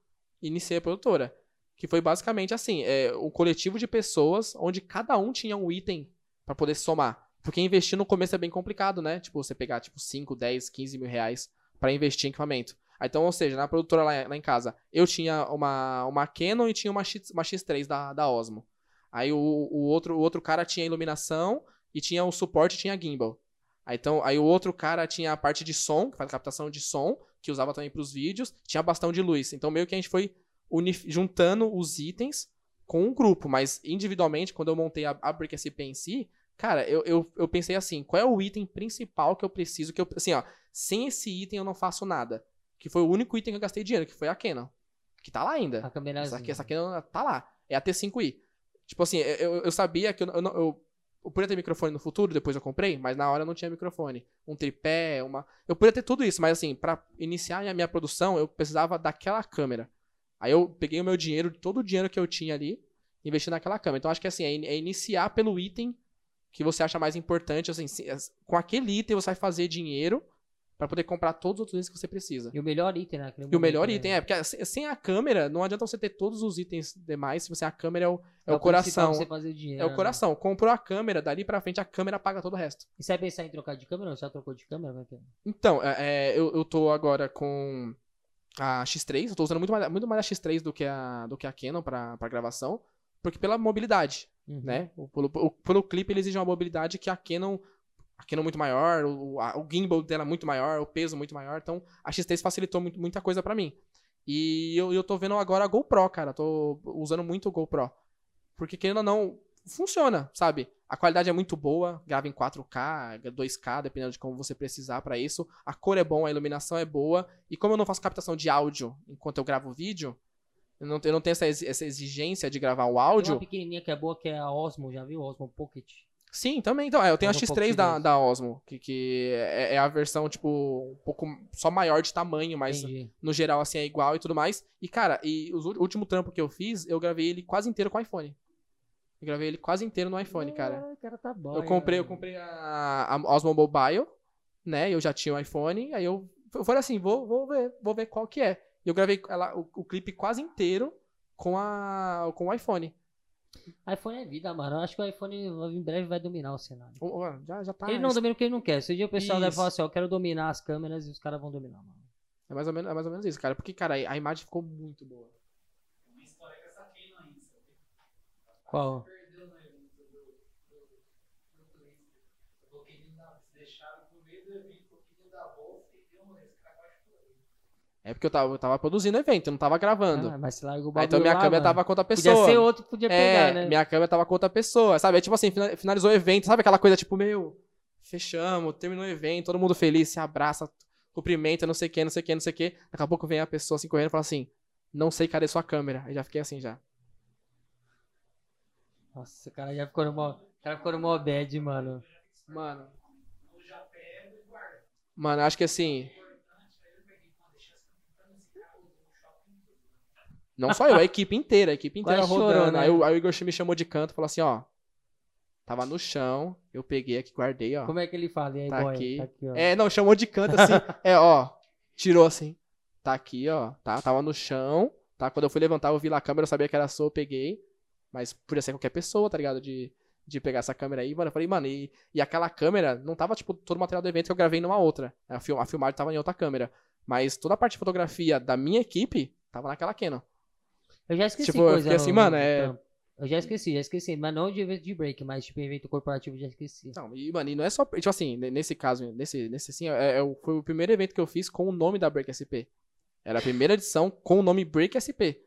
iniciei a produtora. Que foi basicamente assim: é, um coletivo de pessoas onde cada um tinha um item pra poder somar. Porque investir no começo é bem complicado, né? Tipo, você pegar tipo 5, 10, 15 mil reais pra investir em equipamento. Aí, Então, ou seja, na produtora lá, lá em casa, eu tinha uma, uma Canon e tinha uma, X, uma X3 da, da Osmo. Aí o, o, outro, o outro cara tinha iluminação e tinha o suporte tinha gimbal. Aí, então, aí o outro cara tinha a parte de som, que faz captação de som, que usava também pros vídeos, tinha bastão de luz. Então meio que a gente foi juntando os itens com um grupo, mas individualmente, quando eu montei a, a Brick SP em si, cara, eu, eu, eu pensei assim, qual é o item principal que eu preciso, que eu, assim, ó, sem esse item eu não faço nada. Que foi o único item que eu gastei dinheiro, que foi a Canon. Que tá lá ainda. A câmera Essa essa não- tá lá. É a T5i. Tipo assim, eu, eu sabia que eu, eu, eu, eu podia ter microfone no futuro, depois eu comprei, mas na hora eu não tinha microfone. Um tripé, uma. Eu podia ter tudo isso, mas assim, pra iniciar a minha produção, eu precisava daquela câmera. Aí eu peguei o meu dinheiro, todo o dinheiro que eu tinha ali, investi naquela câmera. Então acho que assim, é, in- é iniciar pelo item que você acha mais importante. Assim, se- com aquele item você vai fazer dinheiro pra poder comprar todos os outros itens que você precisa. E o melhor item, né? E o melhor item é, porque se- sem a câmera, não adianta você ter todos os itens demais, se você a câmera é o, é o coração. Você fazer dinheiro, É o né? coração. Comprou a câmera, dali pra frente a câmera paga todo o resto. E você vai pensar em trocar de câmera? Você já trocou de câmera? Então, é, é, eu, eu tô agora com a X3, eu tô usando muito mais, muito mais a X3 do que a, do que a Canon pra, pra gravação, porque pela mobilidade, Uhum. né? O- Pelo, o- pelo clipe ele exige uma mobilidade que a Canon, a Canon muito maior, o, a- o gimbal dela é muito maior, o peso muito maior, então a X3 facilitou muito- muita coisa pra mim. E eu, eu tô vendo agora a GoPro, cara, tô usando muito o GoPro. Porque querendo ou não, funciona, sabe? A qualidade é muito boa, grava em 4K, 2K, dependendo de como você precisar pra isso. A cor é boa, a iluminação é boa. E como eu não faço captação de áudio enquanto eu gravo vídeo, eu não, eu não tenho essa, exi- essa exigência de gravar o Tem áudio. uma pequenininha que é boa, que é a Osmo, já viu? Osmo Pocket. Sim, também. Então, é, eu tenho a Fala um X3 pouco da, da Osmo, que, que é, é a versão, tipo, um pouco só maior de tamanho, mas Entendi. no geral, assim, é igual e tudo mais. E, cara, e o último trampo que eu fiz, eu gravei ele quase inteiro com iPhone. Eu gravei ele quase inteiro no iPhone, cara. Ah, o cara tá bom. Eu comprei, eu comprei a, a Osmo Mobile, né? Eu já tinha o iPhone, aí eu, eu falei assim, vou, vou ver, vou ver qual que é. E eu gravei ela, o, o clipe quase inteiro com a com o iPhone. iPhone é vida, mano. Eu acho que o iPhone em breve vai dominar o cenário. Ó, Já, já tá. ele não domina porque ele não quer. Se um dia o pessoal deve falar assim, ó, eu quero dominar as câmeras e os caras vão dominar, mano. É mais ou menos, é mais ou menos isso, cara. Porque, cara, a imagem ficou muito boa. Qual? Perdeu no evento do, do, do Twitter. Eu coloquei ele na. Se deixaram no meio do evento, coloquei ele da bolsa e deu um esse cara quase chorou. É porque eu tava, eu tava produzindo evento, eu não tava gravando. Ah, mas você larga o Aí, bagulho então minha lá, câmera mano. tava com outra Podia pessoa. ser outro que podia pegar, é, né? minha câmera tava com outra pessoa, sabe? É tipo assim, fina- finalizou o evento, sabe aquela coisa tipo, meu, fechamos, terminou o evento, todo mundo feliz, se abraça, cumprimenta, não sei o que, não sei o que, não sei o que. Daqui a pouco vem a pessoa assim correndo e fala assim, não sei cadê sua câmera. Aí já fiquei assim já. Nossa, o cara já ficou no mó... O cara ficou no mó bad, mano. Mano, mano, acho que assim, Importante, aí eu peguei, mano, deixa essa câmera assim, cara, eu vou no shopping tudo. Não só eu, a equipe inteira, a equipe inteira Quase rodando. chorou, né? aí, o, aí o Igor me chamou de canto e falou assim, ó, tava no chão, eu peguei aqui, guardei, ó. Como é que ele fala? E aí, Tá boy? aqui. Tá aqui, ó. É, não, chamou de canto assim. é, ó. Tirou assim. Tá aqui, ó. Tá, tava no chão. Tá? Quando eu fui levantar, eu vi lá a câmera, eu sabia que era sua, eu peguei. Mas podia ser qualquer pessoa, tá ligado? De, de pegar essa câmera aí, mano. Eu falei, mano, e, e aquela câmera não tava, tipo, todo o material do evento que eu gravei numa outra. A, film, a filmagem tava em outra câmera. Mas toda a parte de fotografia da minha equipe tava naquela Canon. Eu já esqueci Tipo, eu coisa fiquei assim, no- mano, no é-. Eu já esqueci, já esqueci. Mas não de evento de break, mas tipo evento corporativo eu já esqueci. Não, e, mano, e não é só. Tipo assim, ne- nesse caso, nesse, nesse assim, é, é foi o primeiro evento que eu fiz com o nome da Break SP. Era a primeira edição com o nome Break SP.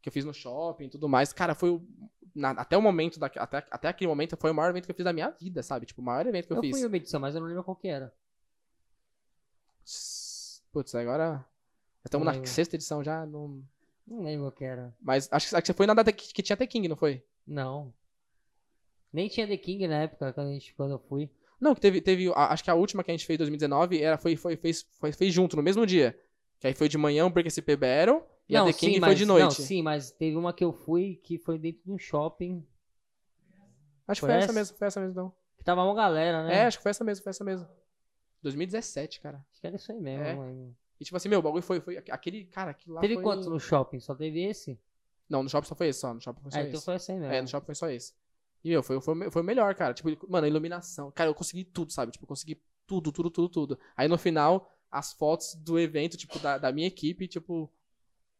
Que eu fiz no shopping e tudo mais. Cara, foi. o- na- até o momento, da, até, até aquele momento, foi o maior evento que eu fiz da minha vida, sabe? Tipo, o maior evento que eu, Eu, fiz. fui em uma edição, mas eu não lembro qual que era. Putz, agora. Estamos na sexta edição já. Não... Não lembro qual que era. Mas acho que, acho que você foi na data que, que tinha The King, não foi? Não. Nem tinha The King na época quando, a gente, quando eu fui. Não, que teve. teve a- acho que a última que a gente fez em 2019 era, foi, foi, fez, foi, fez junto, no mesmo dia. Que aí foi de manhã o Break SP Battle e a não, The King sim, foi mas, de noite. Não, sim, mas teve uma que eu fui que foi dentro de um shopping. Acho que Foi foi essa essa? mesmo, foi essa mesmo, não. Que tava uma galera, né? É, acho que foi essa mesmo, foi essa mesmo. 2017, cara. Acho que era isso aí mesmo. É. lembro. E tipo assim, meu, o bagulho foi, foi aquele, cara, aquilo lá Teve foi... quantos no shopping? Só teve esse? Não, no shopping só foi esse, só. No shopping foi só Ah, então esse. foi esse aí mesmo. É, no shopping foi só esse. E, meu, foi, foi, foi o melhor, cara. Tipo, mano, a iluminação. Cara, eu consegui tudo, sabe? Tipo, eu consegui tudo, tudo, tudo, tudo. Aí no final, as fotos do evento, tipo, da, da minha equipe, tipo...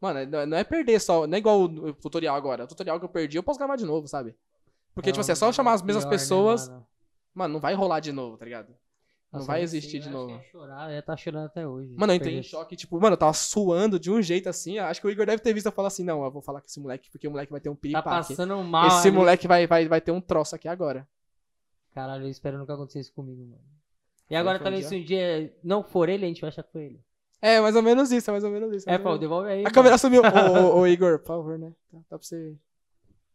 Mano, não é- não é perder só... Não é igual o tutorial agora. O tutorial que eu perdi, eu posso gravar de novo, sabe? Porque, tipo assim, é só um- chamar as mesmas pior, né, pessoas... mano? Mano, não vai rolar de novo, tá ligado? Não Nossa, vai existir sei, de acho novo. chorar, eu tá chorando até hoje. Mano, eu entrei em choque, tipo, mano, eu tava suando de um jeito assim. Acho que o Igor deve ter visto eu falar assim: não, eu vou falar com esse moleque, porque o moleque vai ter um Tá piripaque. passando mal. esse ali. moleque vai, vai, vai ter um troço aqui agora. Caralho, eu espero nunca acontecer isso comigo, mano. E agora um talvez dia. se um dia não for ele, a gente vai achar que foi ele. É, mais ou menos isso, é mais ou menos isso. É, menos. devolve aí. A mano. câmera sumiu. ô, ô, ô, Igor, por favor, né? Tá, tá pra você.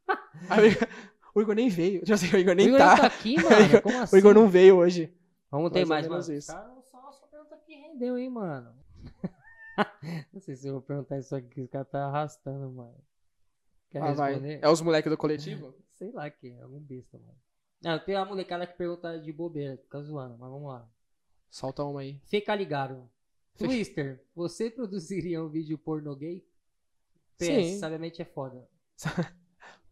O Igor nem veio. Tipo assim, o Igor O nem Igor tá. tá aqui, mano. Como assim? O Igor não veio hoje. Vamos ter Mais mano. isso. Cara, só, só pergunta que rendeu, hein, mano. não sei se eu vou perguntar isso aqui, os caras tá arrastando, mano. Quer Ah, vai. responder? É os moleques do coletivo? Sei lá que é, algum besta, mano. Não, tem uma molecada que pergunta de bobeira, fica zoando, mas vamos lá. Solta uma aí. Fica ligado. Fica- Twister, você produziria um vídeo pornô gay? PS, Sim. sabiamente é foda.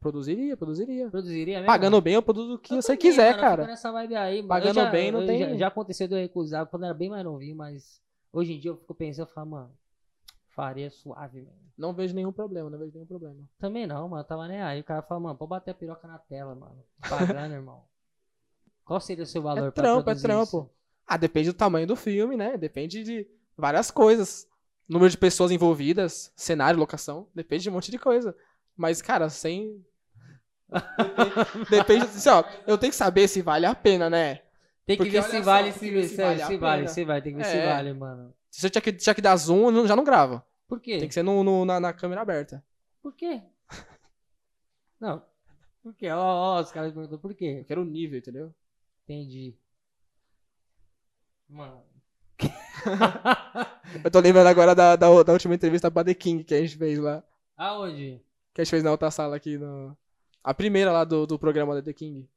Produziria, produziria. Produziria mesmo? Pagando bem, eu produzo o que Eu você também, quiser, cara. vibe aí. Pagando já- bem, não tem- Já, já aconteceu de eu recusar quando era bem mais novinho, mas hoje em dia eu fico pensando, eu falo, mano, faria suave, mano. Não vejo nenhum problema, não vejo nenhum problema. Também não, mano, tava nem aí. O cara fala, mano, pode bater a piroca na tela, mano. Pagando, irmão. Qual seria o seu valor É pra trampo, é trampo. isso? Ah, depende do tamanho do filme, né? Depende de várias coisas. Número de pessoas envolvidas, cenário, locação, depende de um monte de coisa. Mas, cara, sem. Depende, depende assim, ó, eu tenho que saber se vale a pena, né? Tem que Porque ver se vale, se, ver se, se se vale se vale, se vale, tem que ver se É. vale, mano. Se você tinha que, tinha que dar zoom, eu já não grava. Por quê? Tem que ser no, no- na, na câmera aberta. Por quê? Não. Por quê? Ó, ó, os caras perguntam por quê? Eu quero o nível, entendeu? Entendi. Mano. Eu tô lembrando agora da, da, da última entrevista pra The King que a gente fez lá. Aonde? Que a gente fez na outra sala aqui. No... A primeira lá do, do programa da The King.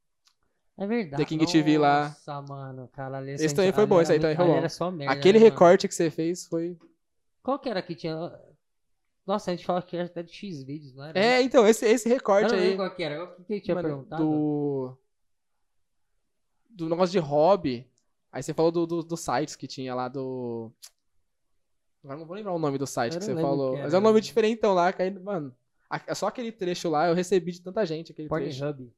É verdade. The King TV lá. Nossa, mano. Cara, ali Esse também foi bom, esse aí também foi bom. Era só merda, Aquele né, mano? recorte que você fez foi. Qual que era que tinha? Nossa, a gente fala que era até de X vídeos, não era? É, então, esse, esse Eu recorte aí. qual que era. O que que tinha mano, perguntado? do. Do negócio de hobby. Aí você falou do, do- dos sites que tinha lá do. Agora não vou lembrar o nome do site Eu que você falou. que Mas é um nome diferentão lá, que aí, mano. A- Só aquele trecho lá eu recebi de tanta gente. Aquele trecho. Pornhub.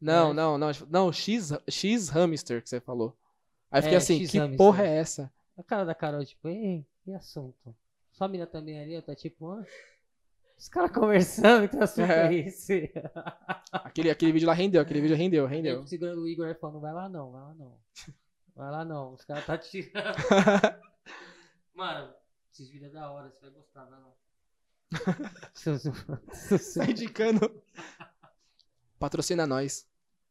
Não, É. não, não. Não, X, X Hamster que você falou. Aí fiquei É, assim, X que Hamster. porra é essa? A cara da Carol, tipo, ei, que assunto? Sua mina também ali, tá tipo, ah, os caras conversando, que assunto é, É. esse? Aquele, aquele vídeo lá rendeu, aquele vídeo rendeu, rendeu. Eu segurando o Igor e falando, vai lá não, vai lá não. Vai lá não, os caras tá tirando. Mano, esses vídeos é da hora, você vai gostar, vai lá. Tá indicando. Patrocina nós.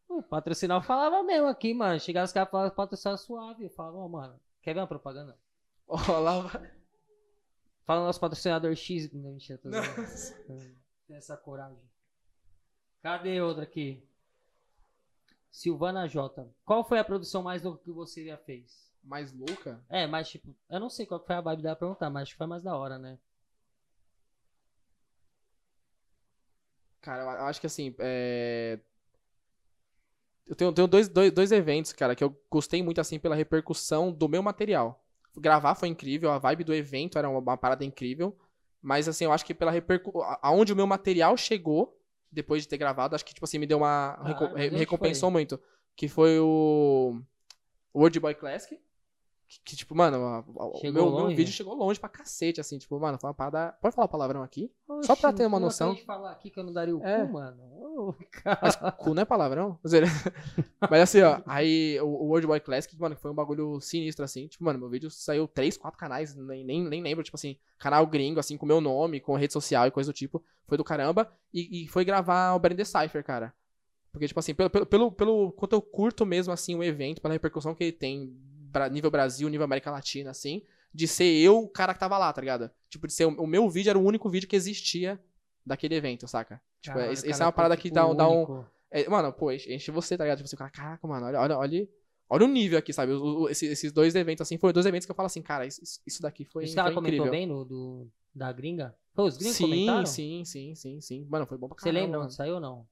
O patrocinal falava mesmo aqui, mano. Chegava os caras falavam patrocinar suave. Eu falava, ó, mano, quer ver uma propaganda? Ó, lá vai. Fala nosso patrocinador X. Não, mentira, tô zoando. Nossa. Tem essa coragem. Cadê outra aqui? Silvana J. Qual foi a produção mais louca que você já fez? Mais louca? É, mas tipo, eu não sei qual foi a vibe dela perguntar, mas acho que foi mais da hora, né? Cara, eu acho que assim, é... Eu tenho, tenho dois, dois, dois eventos, cara, que eu gostei muito, assim, pela repercussão do meu material. Gravar foi incrível, a vibe do evento era uma, uma parada incrível. Mas, assim, eu acho que pela repercussão. Aonde o meu material chegou, depois de ter gravado, acho que, tipo assim, me deu uma. Ah, me recompensou foi? muito. Que foi o. World Boy Classic. Que, que, tipo, mano, a- a- meu, meu vídeo chegou longe pra cacete, assim, tipo, mano, foi uma parada. Pode falar palavrão aqui? Só pra Oxe, ter uma eu noção. de falar aqui que eu não daria o É. cu, mano. Cara. Mas cu não é palavrão? Mas assim, ó, aí o, o World Boy Classic, mano, foi um bagulho sinistro, assim. Tipo, mano, meu vídeo saiu três, quatro canais, nem, nem, nem lembro, tipo assim, canal gringo, assim, com meu nome, com rede social e coisa do tipo. Foi do caramba. E, e foi gravar o Brand Decipher, cara. Porque, tipo assim, pelo, pelo, pelo, pelo quanto eu curto mesmo, assim, o evento, pela repercussão que ele tem, nível Brasil, nível América Latina, assim, de ser eu o cara que tava lá, tá ligado? Tipo, de ser o, o meu vídeo era o único vídeo que existia daquele evento, saca? Tipo, esse- o essa cara é uma parada foi, que dá, um- dá um. É, mano, pô, enche você, tá ligado? Tipo assim, o cara, caraca, mano, olha, olha, olha, olha o nível aqui, sabe? O- o- esse- esses dois eventos, assim, foram dois eventos que eu falo assim, cara, isso, isso daqui foi, Esse foi cara comentou incrível. bem no, do, da gringa? Foi os gringos sim, comentaram? sim, sim, sim, sim. Mano, foi bom pra Você caramba. lembra mano. onde saiu ou não?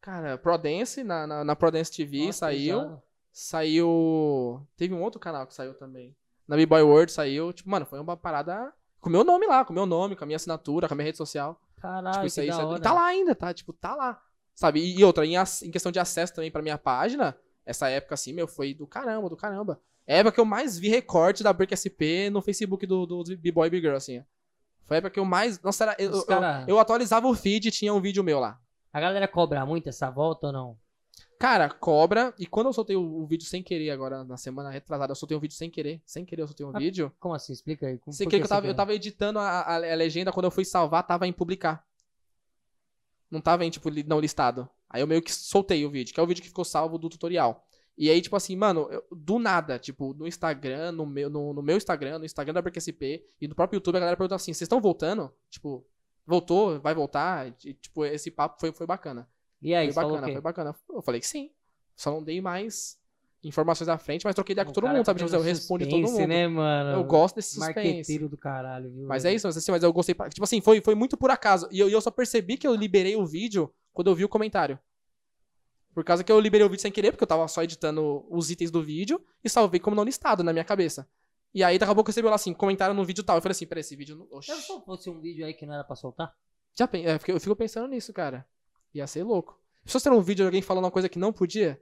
Cara, Prodence, na, na, na Prodence TV Nossa, saiu. pesado. Saiu. Teve um outro canal que saiu também. Na B-Boy World saiu. Tipo, mano, foi uma parada com meu nome lá, com o meu nome, com a minha assinatura, com a minha rede social. Caralho, Tipo, isso aí, isso. E tá lá ainda, tá? Tipo, tá lá. Sabe? E, e outra, em, em questão de acesso também pra minha página, essa época assim, meu, foi do caramba, do caramba. É a época que eu mais vi recorte da Break SP no Facebook do, do B-Boy Big Girl, assim. Foi a época que eu mais. Nossa, era, eu, Os eu- cara- eu atualizava o feed e tinha um vídeo meu lá. A galera cobra muito essa volta ou não? Cara, cobra. E quando eu soltei o, o vídeo sem querer agora, na semana retrasada, eu soltei um vídeo sem querer. Sem querer eu soltei um Ah, vídeo. Como assim? Explica aí. Como, Sem querer que eu tava, eu tava editando a, a- a legenda, quando eu fui salvar, tava em publicar. Não tava em, tipo, não listado. Aí eu meio que soltei o vídeo, que é o vídeo que ficou salvo do tutorial. E aí, tipo assim, mano, eu- do nada, tipo, no Instagram, no meu, no, no meu Instagram, no Instagram da BreakSP e no próprio YouTube, a galera perguntou assim, vocês estão voltando? Tipo, voltou? Vai voltar? E, tipo, esse papo foi, foi bacana. E aí, foi bacana, foi bacana. Eu falei que sim. Só não dei mais informações à frente, mas troquei ideia com todo mundo, sabe? Tipo, no eu respondi todo mundo. né, mano? Eu gosto desse suspense. Marqueteiro do caralho, viu? Mas é isso, mas, assim, mas eu gostei. pra- Tipo assim, foi, foi muito por acaso. E eu, eu só percebi que eu liberei o vídeo quando eu vi o comentário. Por causa que eu liberei o vídeo sem querer, porque eu tava só editando os itens do vídeo e salvei como não listado na minha cabeça. E aí, daqui a pouco eu recebi lá assim, comentário no vídeo tal. Eu falei assim, peraí, esse vídeo não. Oxi. Se fosse um vídeo aí que não era pra soltar? Já é, eu fico pensando nisso, cara. Ia ser louco. Se fosse ter um vídeo de alguém falando uma coisa que não podia.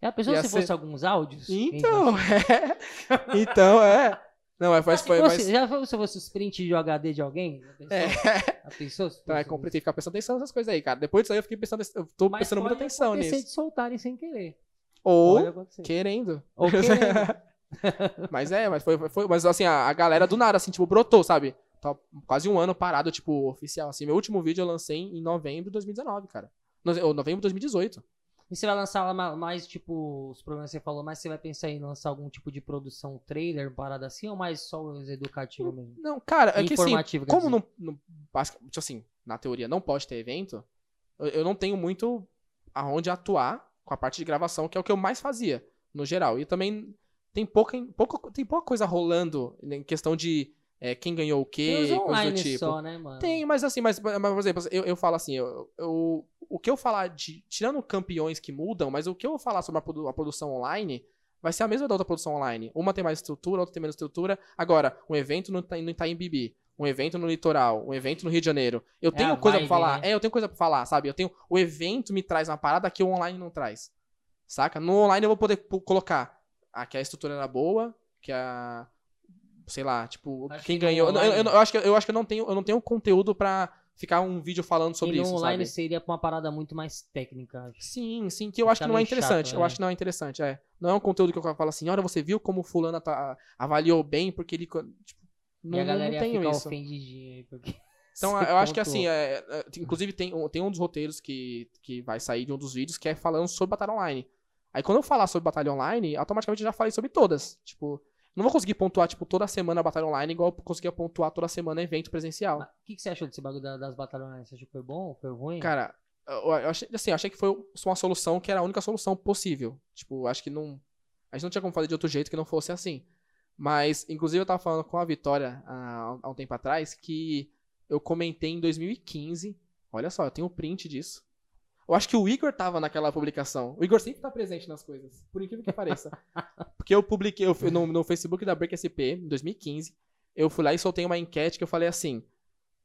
É a pessoa se ser- fosse alguns áudios? Então, é. Então, é. Não, mas foi. Mas se foi mas... Já foi se fosse os print de HD de alguém? Já pensou? É. Já pensou se Então é complicado ficar prestando atenção nessas coisas aí, cara. Depois disso aí eu fiquei pensando. Eu tô Mas prestando muita atenção nisso. de soltarem sem querer. Ou querendo. Ou querendo. mas é, mas foi, foi- foi- mas assim, a, a galera do nada, assim, tipo, brotou, sabe? Tá quase um ano parado, tipo, oficial, assim. Meu último vídeo eu lancei em novembro de 2019, cara. Ou novembro de 2018. E você vai lançar mais, tipo, os programas que você falou, mas você vai pensar em lançar algum tipo de produção trailer, parada assim, ou mais só os educativos mesmo? Não, cara, é que assim, como não, não tipo assim, na teoria não pode ter evento, eu, eu não tenho muito aonde atuar com a parte de gravação, que é o que eu mais fazia, no geral. E também tem pouca, pouca, tem pouca coisa rolando em questão de é, quem ganhou o quê, Tem coisa do tipo. só, né, mano? Tem, mas assim, mas, mas, por exemplo, eu, eu falo assim, eu, eu- o que eu falar de. Tirando campeões que mudam, mas o que eu vou falar sobre a, a produção online vai ser a mesma da outra produção online. Uma tem mais estrutura, outra tem menos estrutura. Agora, um evento no, Ita- no Itaim Bibi, um evento no litoral, um evento no Rio de Janeiro. Eu É tenho coisa vibe, pra falar. né? É, eu tenho coisa pra falar, sabe? Eu tenho. O evento me traz uma parada que o online não traz. Saca? No online eu vou poder colocar ah, que a estrutura era boa, que a. Sei lá, tipo, Acho quem que no ganhou. Eu, eu- eu- acho que, eu acho que eu não tenho, eu não tenho conteúdo pra ficar um vídeo falando sobre isso, online sabe? seria uma parada muito mais técnica. Sim, sim, que eu acho que não é meio chato, interessante. eu é. acho que não é interessante, é. Não é um conteúdo que eu falo assim, olha, você viu como o fulano ata- avaliou bem porque ele. Tipo, não, e a galera não tenho isso. ofendidinha aí, porque... Então, eu acho que assim, é, é, inclusive tem, um- tem um dos roteiros que, que vai sair de um dos vídeos que é falando sobre Batalha Online. Aí quando eu falar sobre Batalha Online, automaticamente eu já falei sobre todas. Tipo, não vou conseguir pontuar, tipo, toda semana a Batalha Online igual eu conseguia pontuar toda semana evento presencial. O que, que você achou desse bagulho da- das batalhas online? Você achou que foi bom? Foi ruim? Cara, eu, eu achei, assim, eu achei que foi uma solução que era a única solução possível. Tipo, acho que não. A gente não tinha como fazer de outro jeito que não fosse assim. Mas, inclusive, eu tava falando com a Vitória há, há um tempo atrás que eu comentei em 2015. Olha só, eu tenho o print disso. Eu acho que o Igor tava naquela publicação. O Igor sempre tá presente nas coisas, por incrível que pareça. Porque eu publiquei eu no, no Facebook da Break SP, em 2015. Eu fui lá e soltei uma enquete que eu falei assim: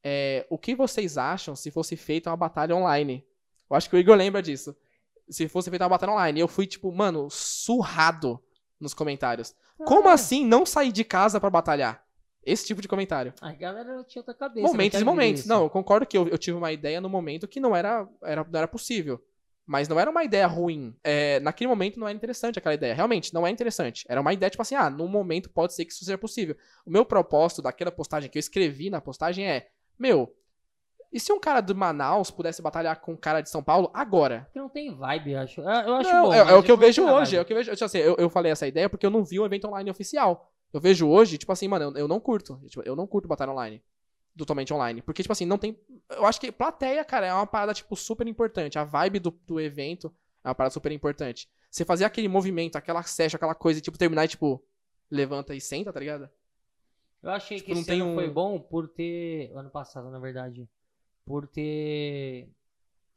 é, O que vocês acham se fosse feita uma batalha online? Eu acho que o Igor lembra disso. Se fosse feita uma batalha online. Eu fui, tipo, mano, surrado nos comentários. Como Ah. assim não sair de casa pra batalhar? Esse tipo de comentário. A galera tinha outra cabeça. não Momentos e momentos. Não, eu concordo que eu, eu tive uma ideia no momento que não era, era, não era possível. Mas não era uma ideia ruim. É, naquele momento não era interessante aquela ideia. Realmente, não é interessante. Era uma ideia, tipo assim, ah, no momento pode ser que isso seja possível. O meu propósito daquela postagem que eu escrevi na postagem é: Meu, e se um cara de Manaus pudesse batalhar com um cara de São Paulo agora? Porque não tem vibe, eu acho. Eu acho Não, bom. é, é o que eu vejo hoje. É o que eu vejo. Tipo assim, eu, eu falei essa ideia porque eu não vi um evento online oficial. Eu vejo hoje, tipo assim, mano, eu, eu não curto. Tipo, eu não curto batalha online. Totalmente online. Porque, tipo assim, não tem. Eu acho que plateia, cara, é uma parada, tipo, super importante. A vibe do, do evento é uma parada super importante. Você fazer aquele movimento, aquela session, aquela coisa, e, tipo, terminar e, tipo, levanta e senta, tá ligado? Eu achei Tipo, que não esse tem ano um- foi bom por ter. Ano passado, na verdade. Por ter.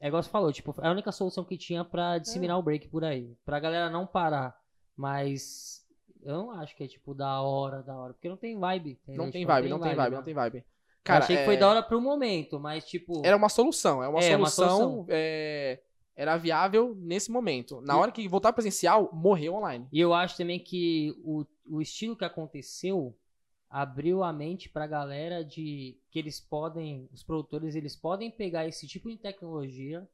É igual você falou, tipo, é a única solução que tinha pra disseminar o break por aí. Pra galera não parar. Mas. Eu não acho que é, tipo, da hora, da hora. Porque não tem vibe. entendeu? Não tem Tipo, vibe, não tem vibe, não tem vibe. Eu Cara, achei que é- foi da hora pro momento, mas, tipo. Era uma solução, é uma É, uma solução. solução. é, era viável nesse momento. Na E- hora que voltar presencial, morreu online. E eu acho também que o, o estilo que aconteceu abriu a mente pra galera de que eles podem, os produtores, eles podem pegar esse tipo de tecnologia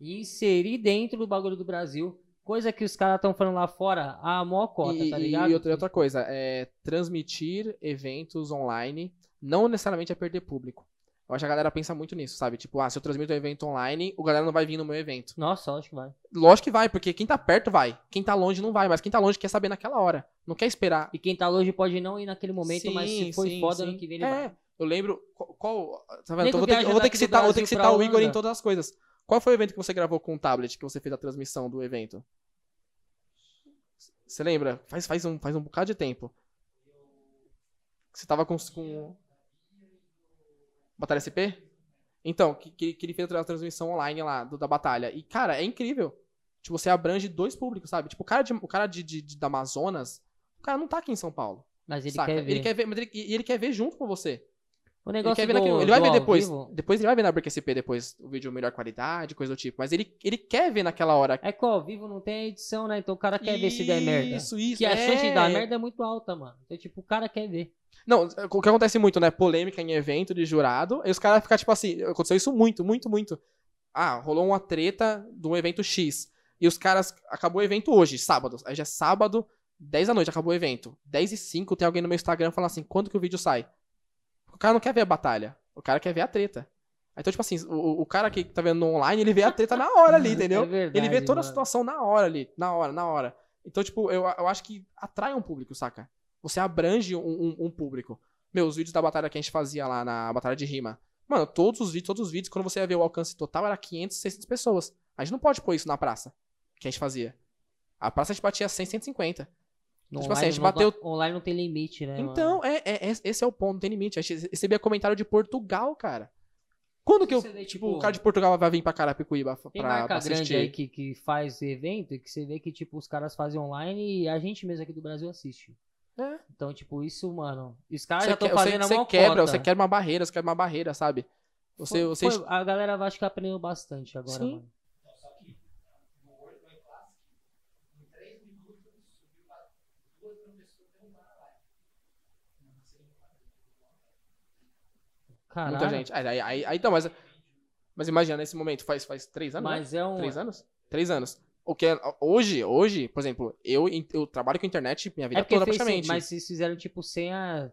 e inserir dentro do bagulho do Brasil, coisa que os caras estão falando lá fora, a mó cota, e, tá ligado? e outra, outra coisa, é transmitir eventos online não necessariamente é perder público. Eu acho que a galera pensa muito nisso, sabe? Tipo, ah, se eu transmito um evento online, o galera não vai vir no meu evento. Nossa, acho que vai. Lógico que vai, porque quem tá perto vai. Quem tá longe não vai, mas quem tá longe quer saber naquela hora. Não quer esperar. E quem tá longe pode não ir naquele momento, mas se Sim, foi sim, foda sim. ano que vem ele é, vai. Eu lembro. Qual. qual- tá vendo? Então, eu vou ter, eu vou ter que citar, vou ter que citar o Igor em todas as coisas. Qual foi o evento que você gravou com o tablet que você fez a transmissão do evento? Você lembra? Faz, faz, um, faz um bocado de tempo. Você tava com. com... Batalha SP? Então, que, que, ele fez a transmissão online lá do- da batalha. E, cara, é incrível. Tipo, você abrange dois públicos, sabe? Tipo, o cara, de, o cara de, de, de- da Amazonas, o cara não tá aqui em São Paulo. Mas ele saca? quer ver. Ele quer ver, mas ele, e ele quer ver junto com você. O Ele, negócio ver do, naquele- ele vai ver depois. vivo Depois ele vai ver na Break SP depois o vídeo melhor qualidade, coisa do tipo. Mas ele, ele quer ver naquela hora. É que ao vivo não tem edição, né? Então o cara quer ver se der merda. Isso, isso. Que a é. chance de dar merda é muito alta, mano. Então, tipo, o cara quer ver. Não, o que acontece muito, né? Polêmica em evento de jurado. E os caras ficam tipo assim. Aconteceu isso muito, muito, muito. Ah, rolou uma treta de um evento X. E os caras. Acabou o evento hoje, sábado. Aí já é sábado, 10 da noite, acabou o evento. 10 e 5 tem alguém no meu Instagram falando assim: quando que o vídeo sai? O cara não quer ver a batalha. O cara quer ver a treta. Então, tipo assim, o, o cara que tá vendo no online, ele vê a treta na hora ali, entendeu? É verdade, ele vê toda a mano. situação na hora ali. Na hora, na hora. Então, tipo, eu, eu acho que atrai um público, saca? Você abrange um, um- um público. Meu, os vídeos da batalha que a gente fazia lá na Batalha de Rima. Mano, todos os vídeos, todos os vídeos, quando você ia ver o alcance total, era 500, 600 pessoas. A gente não pode pôr isso na praça, que a gente fazia. A praça a gente batia 100, 150. No Tipo assim, a gente não bateu- online não tem limite, né? Então, é, é- é- esse é o ponto, não tem limite. A gente recebia comentário de Portugal, cara. Quando que eu, Você vê, tipo, tipo, o cara de Portugal vai vir pra Carapicuíba pra, Tem pra marca assistir? grande aí que, que faz evento e que você vê que, tipo, os caras fazem online e a gente mesmo aqui do Brasil assiste. É. Então, tipo, isso, mano. Os caras Você, já estão que- você- fazendo você maior quebra, cota. você quebra uma barreira, você quebra uma barreira, sabe? Você, Foi- você foi- a galera acho que aprendeu bastante agora, Sim. mano. Não, só que no World Wide Classic, em 3 minutos, subiu para 2 mil pessoas derrubaram a live. Não conseguiram Caralho. Muita gente. Aí, aí, aí, então, mas, mas imagina, nesse momento, faz, faz três anos? né? Mas é um. Três anos? Três anos. O que é, hoje, hoje, por exemplo, eu, eu trabalho com internet minha vida É toda fez praticamente. mas vocês fizeram, tipo, sem a.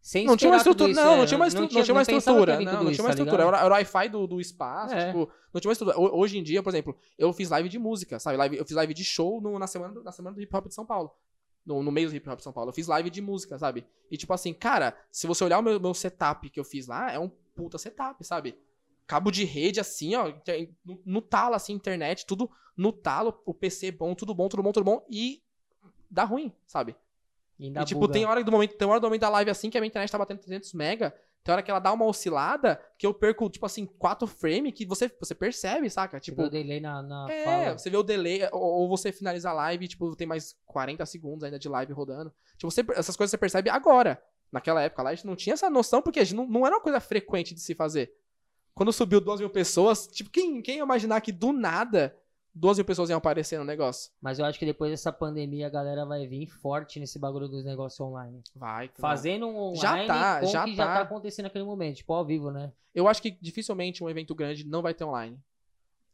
Sem não tinha uma estrutura, isso, não, é, não tinha uma, estru- não tinha uma não estrutura, não, não tinha uma tá estrutura, ligado? era, o Wi-Fi do, do espaço, É. tipo, não tinha uma estrutura. Ho- Hoje em dia, por exemplo, eu fiz live de música, sabe? Live, eu fiz live de show no- na, semana, na semana do hip hop de São Paulo. No, no meio do hip hop São Paulo. Eu fiz live de música, sabe? E tipo assim, cara, se você olhar o meu, meu setup que eu fiz lá, é um puta setup, sabe? Cabo de rede, assim, ó, no, no talo, assim, internet, tudo no talo, o PC bom, tudo bom, tudo bom, tudo bom, e dá ruim, sabe? E E, tipo, buga. tem hora do momento, tem hora do momento da live assim que a minha internet tá batendo 300 mega, Tem hora que ela dá uma oscilada que eu perco, tipo assim, quatro frames que você, você percebe, saca? Tipo, Tipo, o delay na, na é, fala. você vê o delay, ou, ou você finaliza a live, tipo, tem mais 40 segundos ainda de live rodando. Tipo, você, essas coisas você percebe agora. Naquela época lá, a gente não tinha essa noção, porque não, não era uma coisa frequente de se fazer. Quando subiu 2 mil pessoas, tipo, quem, quem ia imaginar que do nada 2 mil pessoas iam aparecer no negócio? Mas eu acho que depois dessa pandemia a galera vai vir forte nesse bagulho dos negócios online. Vai. Fazendo um online Já tá, com já que já tá. tá acontecendo naquele momento, tipo ao vivo, né? Eu acho que dificilmente um evento grande não vai ter online.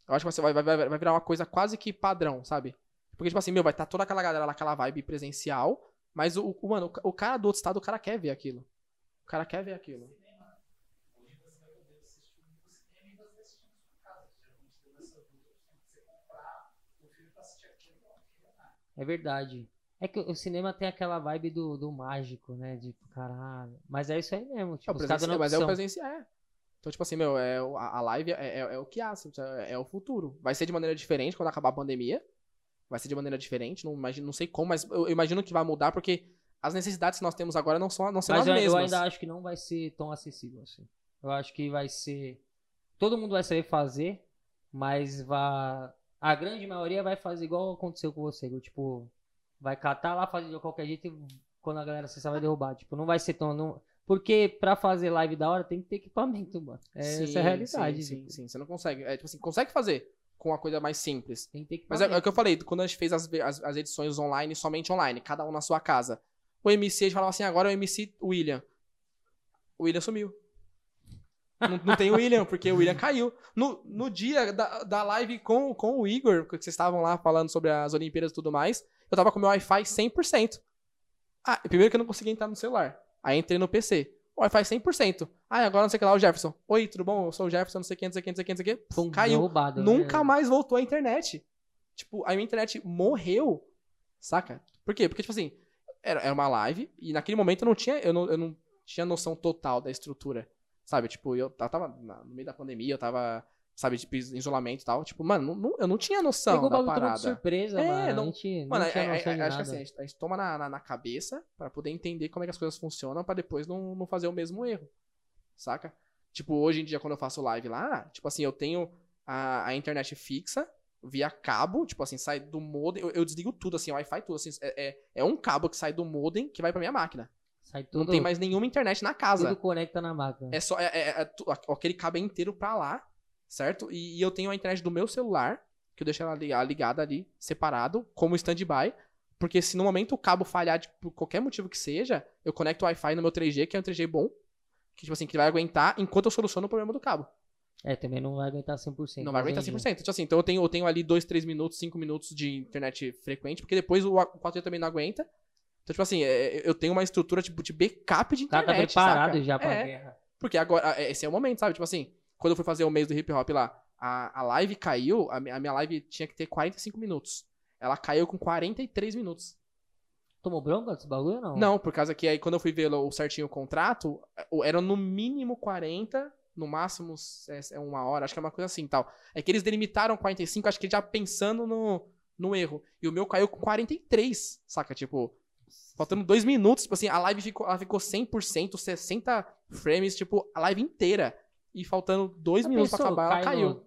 Eu acho que você vai, vai, vai, virar uma coisa quase que padrão, sabe? Porque, tipo assim, meu, vai estar toda aquela galera lá, aquela vibe presencial, mas o, o- mano, o o cara do outro estado, o cara quer ver aquilo. O cara quer ver aquilo. Hoje você vai poder assistir no cinema e você assistir na sua casa. Geralmente tem essa dúvida. Você comprar o filme pra assistir aquele não. É verdade. É que o cinema tem aquela vibe do, do mágico, né? De caralho. Mas é isso aí mesmo. É Tipo, o os caras presencial, mas é o presencial. É. Então, tipo assim, meu, é, o- a, live é, é, é o que há, assim, é, é o futuro. Vai ser de maneira diferente quando acabar a pandemia. Vai ser de maneira diferente, não, imagino, não sei como, mas eu, eu imagino que vai mudar porque as necessidades que nós temos agora não são, não são Mas as eu, eu mesmas. ainda acho que não vai ser tão acessível assim. Eu acho que vai ser. Todo mundo vai saber fazer, mas vai. A grande maioria vai fazer igual aconteceu com você. Tipo, vai catar lá, fazer de qualquer jeito e quando a galera acessar vai derrubar. Tipo, não vai ser tão. Não... Porque pra fazer live da hora tem que ter equipamento, mano. É, essa é a realidade. Sim, sim, tipo. sim, você não consegue. É, tipo assim, consegue fazer com uma coisa mais simples. Tem que ter Mas é, é o que eu falei, quando a gente fez as, as, as edições online, somente online, cada um na sua casa. O MC, a gente falava assim, agora é o MC William. O William sumiu. Não, não tem o William, porque o William caiu. No, no dia da, da live com, com o Igor, que vocês estavam lá falando sobre as Olimpíadas e tudo mais, eu tava com meu Wi-Fi 100%. Ah, primeiro que eu não conseguia entrar no celular. Aí entrei no PC. Wi-Fi 100%. Ah, agora não sei o que lá, o Jefferson. Oi, tudo bom? Eu sou o Jefferson, não sei o que, não sei o que, não sei o que, não sei o que. Pum, caiu. Nunca né? mais voltou a internet. Tipo, a minha internet morreu. Saca? Por quê? Porque, tipo assim, era, era uma live e naquele momento eu não tinha, eu não, eu não tinha noção total da estrutura. Sabe? Tipo, eu, eu tava no meio da pandemia, eu tava, sabe, tipo, em isolamento e tal. Tipo, mano, não- eu não tinha noção Pegou da todo de parada. surpresa, É, mano. não- A gente Mano, não tinha é- é- é- acho que assim, a gente, a gente toma na, na, na cabeça pra poder entender como é que as coisas funcionam pra depois não, não fazer o mesmo erro. Saca? Tipo, hoje em dia, quando eu faço live lá, tipo assim, eu tenho a, a internet fixa via cabo, tipo assim, sai do modem, eu, eu desligo tudo, assim, Wi-Fi tudo, assim, é, é, é um cabo que sai do modem que vai pra minha máquina. Sai tudo, não tem mais nenhuma internet na casa. tudo conecta na máquina. É só. É, é- é aquele cabo é inteiro pra lá, certo? E, e eu tenho a internet do meu celular, que eu deixo ela li- ligada ali, separado, como stand-by. Porque se no momento o cabo falhar de, por qualquer motivo que seja, eu conecto o Wi-Fi no meu 3G, que é um 3G bom. Que, tipo assim, que vai aguentar enquanto eu soluciono o problema do cabo. É, também não vai aguentar 100%. Não vai aguentar entendi. 100%. Tipo assim, então eu tenho, eu tenho ali 2, 3 minutos, 5 minutos de internet frequente, porque depois o 4G também não aguenta. Então, tipo assim, é- eu tenho uma estrutura tipo, de backup de cara internet. tá preparado saca? já pra É. guerra. Porque agora, é, esse é o momento, sabe? Tipo assim, quando eu fui fazer o mês do hip hop lá, a, a live caiu, a, mi- a minha live tinha que ter 45 minutos. Ela caiu com 43 minutos. Tomou bronca desse bagulho ou não? Não, por causa que aí quando eu fui ver o certinho o contrato, era no mínimo 40, no máximo é, é uma hora, acho que é uma coisa assim tal. É que eles delimitaram 45, acho que já pensando no, no erro. E o meu caiu com 43, saca? Tipo, faltando dois minutos, tipo assim, a live ficou, ela ficou 100%, 60 frames, tipo, a live inteira. E faltando dois Já minutos pra acabar, ela Cai caiu. no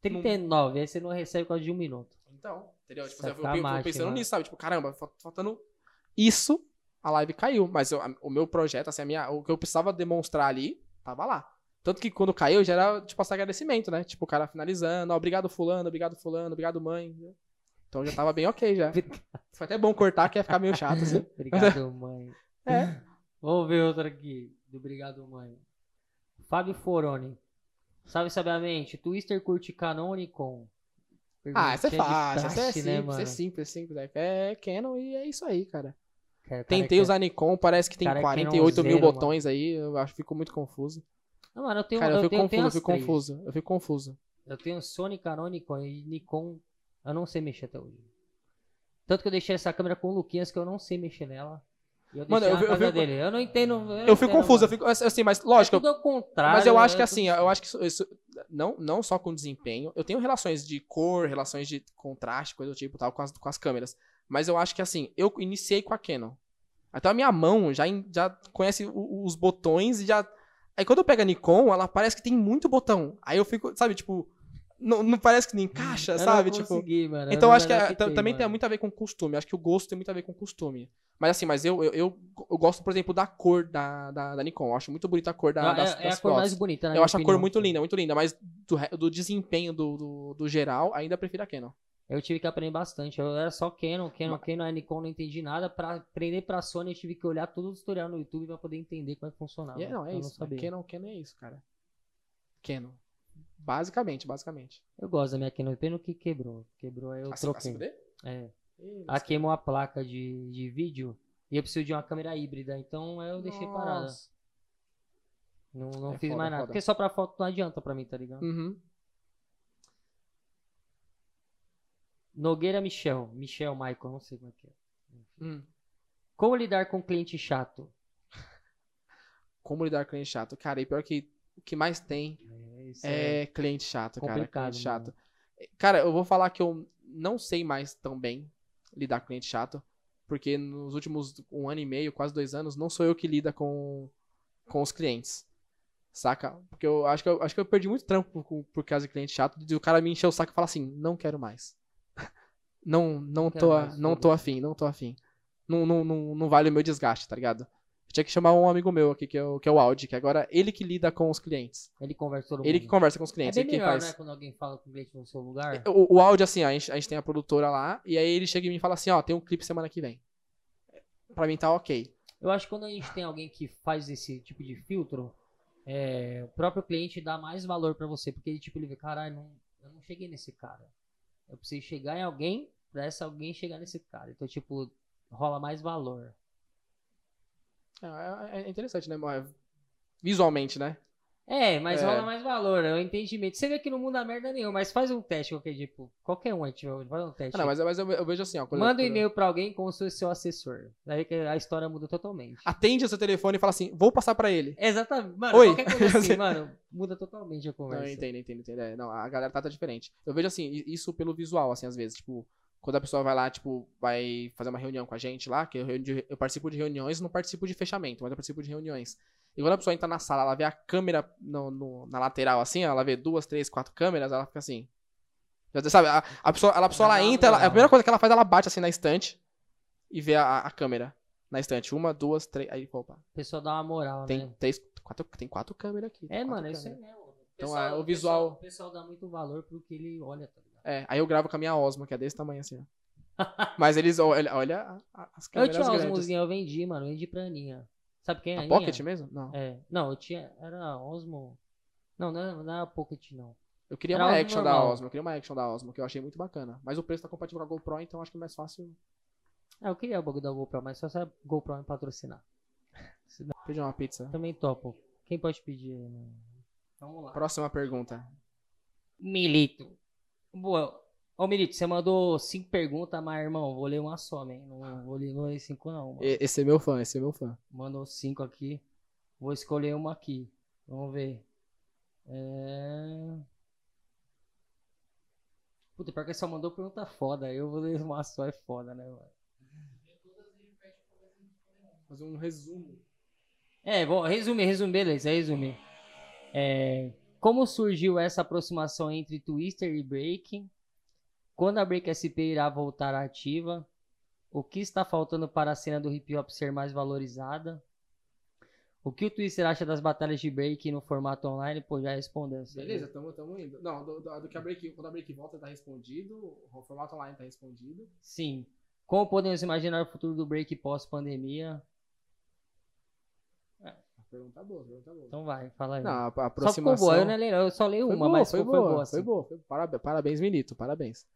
39, aí você não recebe por causa de um minuto. Então, entendeu? Tipo, eu, eu, Sacanagem, eu pensando nisso, sabe? Tipo, caramba, fal- faltando isso, a live caiu. Mas eu- a- o meu projeto, assim, a minha, o que eu precisava demonstrar ali, tava lá. Tanto que quando caiu, já era, tipo, esse agradecimento, né? Tipo, o cara finalizando, ó, obrigado fulano, obrigado fulano, obrigado mãe. Então já tava bem ok já. Foi até bom cortar, que ia ficar meio chato, assim. Obrigado, mãe. É. Vamos ver outra aqui. Do Obrigado, mãe. Fábio Foroni. Salve sabiamente. Twister curte Canon ou Nikon? Ah, essa é fácil, essa é praxe, simples, né, mano? é simples, simples. É, é Canon e é isso aí, cara. Cara, Tentei cara, usar Nikon, parece que tem cara é 48 mil Canonzeiro, mano. botões aí, eu acho que fico muito confuso. Não, mano, eu tenho, Cara, eu, eu fico tenho, confuso, tenho eu fico três. confuso, eu fico confuso. Eu tenho Sony, Canon, Nikon. E Nikon, eu não sei mexer até hoje. Tanto que eu deixei essa câmera com o Luquinhas que eu não sei mexer nela. E eu Mano, eu eu fico- dele. Eu não entendo. Eu, não Eu fico confuso, eu fico assim, mas lógico, É tudo ao contrário. mas eu acho que é assim, eu acho que isso, isso- não, não só com desempenho, eu tenho relações de cor, relações de contraste, coisa do tipo tal, com as, com as câmeras. Mas eu acho que assim, eu iniciei com a Canon. Então a minha mão já, já conhece os botões e já. Aí quando eu pego a Nikon, ela parece que tem muito botão. Aí eu fico, sabe, tipo, não, não parece que não encaixa, Eu sabe? Tipo, mano. então eu acho que é- também tem mano. muito a ver com costume. Acho que o gosto tem muito a ver com costume. Mas assim, mas eu, eu, eu, eu gosto, por exemplo, da cor da, da, da Nikon. Eu acho muito bonita a cor da, Não, das, é, é das a cor mais bonita, né? Eu acho a cor muito linda, muito linda. Mas do, do desempenho do, do, do geral, ainda prefiro a Canon. Eu tive que aprender bastante. Eu era só Canon, Canon, Canon, a Nikon não entendi nada. Pra aprender pra Sony, eu tive que olhar todo o tutorial no YouTube pra poder entender como é que funcionava. É- não, é eu isso. Não sabia. Canon, Canon é isso, cara. Canon. Basicamente, basicamente. Eu gosto da minha Canon, pena que quebrou. Quebrou, aí eu A c- a troquei. 5D? É. Ih, Ela queimou a placa de, de vídeo e eu preciso de uma câmera híbrida, então eu deixei parada. Nossa. Não, não É fiz foda, mais nada. foda. Porque só pra foto não adianta pra mim, tá ligado? Uhum. Nogueira Michel. Michel Michael, não sei como é que é. Hum. Como lidar com cliente chato? Como lidar com cliente chato? Cara, e pior que o que mais tem É, isso é cliente chato, cara. complicado, Cliente chato. Cara, eu vou falar que eu não sei mais tão bem lidar com cliente chato. Porque nos últimos um ano e meio, quase dois anos, não sou eu que lida com, com os clientes. Saca? Porque eu acho que eu, acho que eu perdi muito trampo por, por causa de cliente chato. De o cara me encher o saco e falar assim, não quero mais. Não, não, quero tô, mais, não tô afim, não tô afim. Não, não, não, não vale o meu desgaste, tá ligado? Eu tinha que chamar um amigo meu aqui, que é o, que é o Audi, que agora ele que lida com os clientes. Ele conversa todo Ele que conversa com os É clientes. bem ele que melhor, faz. né? Quando alguém fala com o cliente no seu lugar. O, o áudio, assim, a gente, a gente tem a produtora lá, e aí ele chega em mim e fala assim, ó, tem um clipe semana que vem. Pra mim tá ok. Eu acho que quando a gente tem alguém que faz esse tipo de filtro, é, o próprio cliente dá mais valor pra você, porque ele tipo ele vê, caralho, eu não cheguei nesse cara. Eu preciso chegar em alguém pra essa alguém chegar nesse cara. Então tipo rola mais valor. É, é interessante, né? Visualmente, né? É, mas É. rola mais valor, é o entendimento. Você vê que não muda merda nenhuma, mas faz um teste qualquer tipo, qualquer um, tipo, faz um teste. Ah, não, mas, mas eu, eu vejo assim, ó. Manda um e-mail pra alguém como se fosse seu assessor. Daí que a história muda totalmente. Atende o seu telefone e fala assim, vou passar pra ele. Exatamente. Mano, Oi. qualquer coisa assim, mano, muda totalmente a Não, conversa. eu entendo, entendo, entendo. É, não, a galera trata diferente. Eu vejo assim, isso pelo visual, assim, às vezes, tipo, quando a pessoa vai lá, tipo, vai fazer uma reunião com a gente lá, que eu, eu participo de reuniões, não participo de fechamento, mas eu participo de reuniões. E quando a pessoa entra na sala, ela vê a câmera no, no- na lateral, assim, ela vê duas, três, quatro câmeras, ela fica assim. Sabe, a, a pessoa, ela, a pessoa ela entra, ela- a primeira coisa que ela faz, ela bate assim na estante e vê a, a câmera na estante. Uma, duas, três. Aí, opa, A pessoa dá uma moral, tem né? três, quatro, tem quatro câmeras aqui. É, mano, é isso aí câmeras. mesmo. Então, Pessoal- é, o pessoal- visual- O pessoal dá muito valor pro que ele olha, tá? É, aí eu gravo com a minha Osmo, que é desse tamanho assim, ó. Mas eles olham, olha a- a- as Eu câmeras tinha umas grandes. musiquinhas, eu vendi, mano. Eu vendi pra Aninha. Sabe quem é a A Aninha? Pocket mesmo? Não. É. Não, eu tinha. Era Osmo. Não, não era, não era Pocket, não. Eu queria Era uma action da normal. Osmo, eu queria uma action da Osmo, que eu achei muito bacana. Mas o preço tá compatível com a GoPro, então acho que é mais fácil Ah, eu queria o bagulho da GoPro, mas só se a GoPro me patrocinar. pedir uma pizza. Também topo. Quem pode pedir? né? Vamos lá. Próxima pergunta. Milito. Boa. Ô, Milito, você mandou cinco perguntas, mas, irmão, vou ler uma só, man. Não vou ler, vou ler cinco, não, mano. Esse é meu fã, esse é meu fã. Mandou cinco aqui. Vou escolher uma aqui. Vamos ver. É... Puta, pior que só mandou pergunta foda. Eu vou ler uma só, é foda, né, mano? Fazer um resumo. É, bom, resumir, resumir, beleza, resumir. É, como surgiu essa aproximação entre Twister e Break? Quando a Break SP irá voltar ativa? O que está faltando para a cena do hip hop ser mais valorizada? O que o Twister acha das batalhas de Break no formato online? Pô, já respondeu. Beleza, tamo, tamo indo. Não, do, do- do que a break, quando a break volta tá respondido, o formato online tá respondido. Sim. Como podemos imaginar o futuro do Break pós-pandemia? Pergunta boa, pergunta boa. Então vai, fala aí. Não, a, a só ficou aproximação... boa, eu não leio, eu só leio uma, boa, mas foi, boa, foi boa, foi assim. boa. Foi Parabéns, parabéns, Milito, parabéns.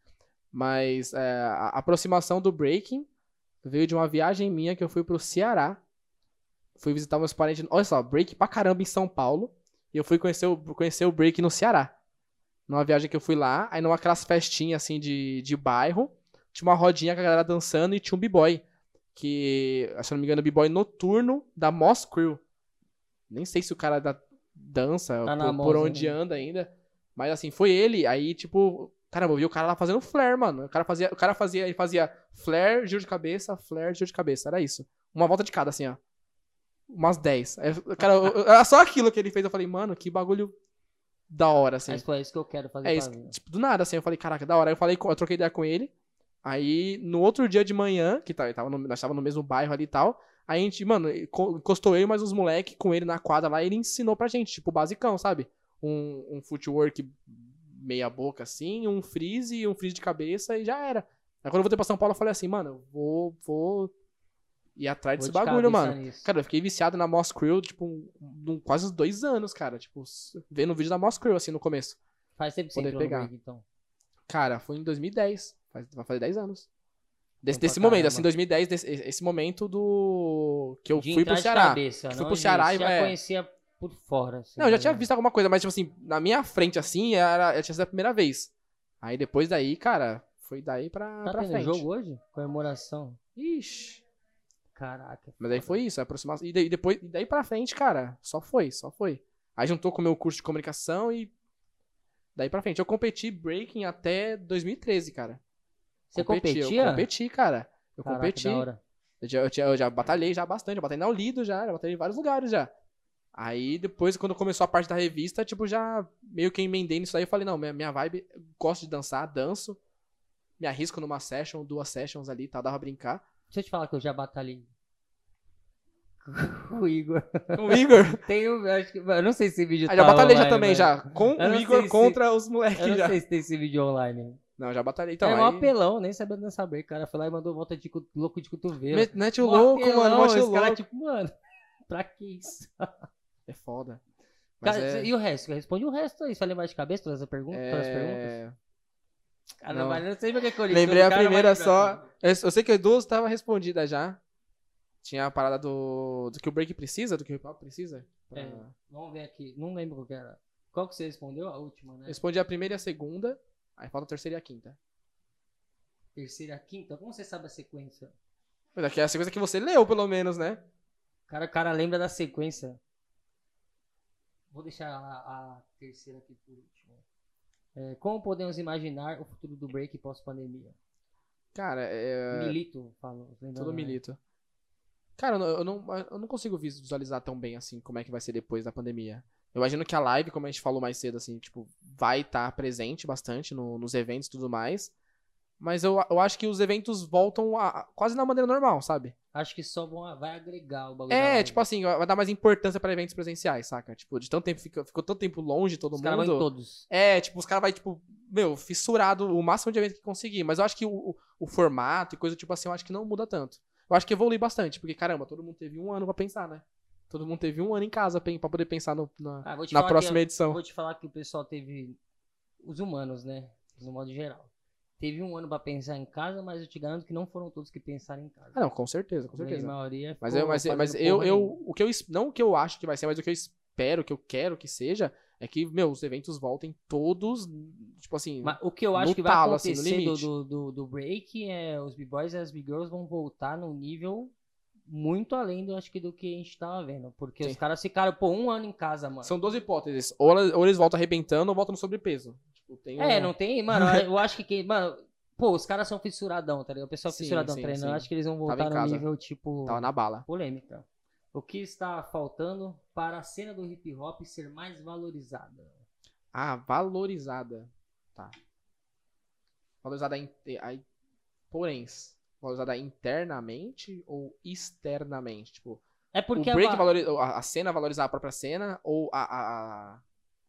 Mas é, a aproximação do breaking veio de uma viagem minha que eu fui pro Ceará. Fui visitar meus parentes. Olha só, break pra caramba em São Paulo. E eu fui conhecer o, conhecer o break no Ceará. Numa viagem que eu fui lá, aí numa aquelas festinhas assim de, de bairro, tinha uma rodinha com a galera dançando e tinha um b-boy. Que, se eu não me engano, o b-boy noturno da Moss Crew. Nem sei se o cara da dança, Tá por, por onde anda ainda. Mas assim, foi ele. Aí, tipo, caramba, eu vi o cara lá fazendo flare, mano. O cara fazia, o cara fazia, ele fazia flare, giro de cabeça, flare, giro de cabeça. Era isso. Uma volta de cada, assim, ó. Umas 10. Aí, cara, eu- era só aquilo que ele fez. Eu falei, mano, que bagulho da hora, assim. Mas foi isso que eu quero fazer É isso, tipo, do nada, assim, eu falei, caraca, da hora. Aí eu falei, eu troquei ideia com ele. Aí, no outro dia de manhã, que tá, tava no- nós tava no mesmo bairro ali e tal, a gente, mano, enco- encostou eu e mais uns moleque com ele na quadra lá, ele ensinou pra gente, tipo, basicão, sabe? Um, um footwork meia boca, assim, um freeze, um freeze de cabeça, e já era. Aí quando eu voltei pra São Paulo, eu falei assim, mano, eu vou, vou ir atrás Vou desse de bagulho, mano. nisso. Cara, eu fiquei viciado na Moss Crew, tipo, um- um- quase uns dois anos, cara. Tipo, vendo o vídeo da Moss Crew, assim, no começo. Faz tempo que você pegar. break, então. Cara, foi em 2010. Faz, vai fazer 10 anos. Desse, desse momento, assim, 2010, desse, esse momento do. Que eu De fui pro Ceará. Cabeça, Fui não pro Ceará e- já é. conhecia por fora. assim, Não, eu já né? tinha visto alguma coisa, mas, tipo assim, na minha frente, assim, era, tinha sido a primeira vez. Aí depois daí, cara, foi daí pra, Tá pra frente. jogo hoje? Comemoração. Ixi. Caraca. Mas aí foi isso, a aproximação. E daí, depois, e daí pra frente, cara, só foi, só foi. Aí juntou com o meu curso de comunicação e. Daí pra frente. Eu competi breaking até 2013, cara. Você Competi, competia? Eu competi, cara. Eu Caraca, competi. Eu já, eu, tinha- eu já batalhei já bastante, eu batalhei na Olido já, já batalhei em vários lugares já. Aí depois, quando começou a parte da revista, tipo, já meio que emendei nisso aí, eu falei, não, minha, minha vibe, eu gosto de dançar, danço, me arrisco numa session, duas sessions ali, tá, dava pra brincar. Deixa eu te falar que eu já batalhei. Com o Igor. Com o Igor, Tem um, eu acho que, eu não sei se esse vídeo já tá batalhei já também, mas- já, com Eu o Igor se- contra os Eu moleques não já. sei se tem esse vídeo online. Não, já batalhei, então, é um aí... apelão, nem sabia dançar break. O cara foi lá e mandou volta de louco de cotovelo. Met- Mete o Um louco, apelão, mano, mete o esse louco. cara, tipo, mano, pra que isso? É foda. Cara, é... E o resto? Responde o resto aí. Vai lembrar de cabeça todas as perguntas? Todas as perguntas? é... Cara, não. mas eu não sei porque que eu li Lembrei a primeira só. Eu, eu sei que duas estavam respondidas já. Tinha a parada do, do que o break precisa, do que o hip hop precisa. Pra- É. Vamos ver aqui. Não lembro qual que era. Qual que você respondeu? A última, né? Respondi a primeira e a segunda. Aí falta a terceira e a quinta. Terceira, quinta. Como você sabe a sequência? Mas aqui é a sequência que você leu, pelo menos, né? O cara, o cara lembra da sequência. Vou deixar a, a terceira aqui por último. É, como podemos imaginar o futuro do break pós-pandemia? Cara, é. Milito, falo. lembrando, Tudo milito. Cara, eu, não, eu não consigo visualizar tão bem assim como é que vai ser depois da pandemia. Eu imagino que a live, como a gente falou mais cedo, assim, tipo, vai estar presente bastante no- nos eventos e tudo mais. Mas eu, eu acho que os eventos voltam a- a- quase na maneira normal, sabe? Acho que só vão, vai agregar o bagulho. É, tipo assim, vai dar mais importância pra eventos presenciais, saca? Tipo, de tanto tempo, ficou, ficou tanto tempo longe todo Os caras vão em mundo. todos. É, tipo, os caras vai tipo, meu, fissurado o máximo de evento que conseguir. Mas eu acho que o, o, o formato e coisa tipo assim, eu acho que não muda tanto. Eu acho que evolui bastante, porque, caramba, todo mundo teve um ano pra pensar, né? Todo mundo teve um ano em casa pra poder pensar no- na, Ah, na próxima eu- edição. Vou te falar que o pessoal teve. Os humanos, né? No modo geral. Teve um ano pra pensar em casa, mas eu te garanto que não foram todos que pensaram em casa. Ah, não, com certeza, com A certeza. maioria Mas, eu, mas, mas eu, eu, o que eu, não o que eu acho que vai ser, mas o que eu espero, o que eu quero que seja, é que, meu, os eventos voltem todos, tipo assim, Mas o que eu acho no que vai talo, assim, no acontecer do, limite. do, do, do break é os b-boys e as b-girls vão voltar num nível muito além do, acho que, do que a gente tava vendo. Porque Sim. os caras ficaram, pô, um ano em casa, mano. são duas hipóteses. Ou ou eles voltam arrebentando ou voltam no sobrepeso. Tipo, tem É, um- não tem, mano, eu acho que, que mano, pô, os caras são fissuradão, tá ligado? O pessoal Sim, fissuradão sim, treinando, sim. eu acho que eles vão voltar em no nível, tipo, Tava na bala. polêmica. O que está faltando para a cena do hip hop ser mais valorizada? Ah, valorizada. Tá. Valorizada in- aí, porém, valorizada internamente ou externamente? Tipo, É porque o break valoriza, a, a cena valorizar a própria cena ou a, a-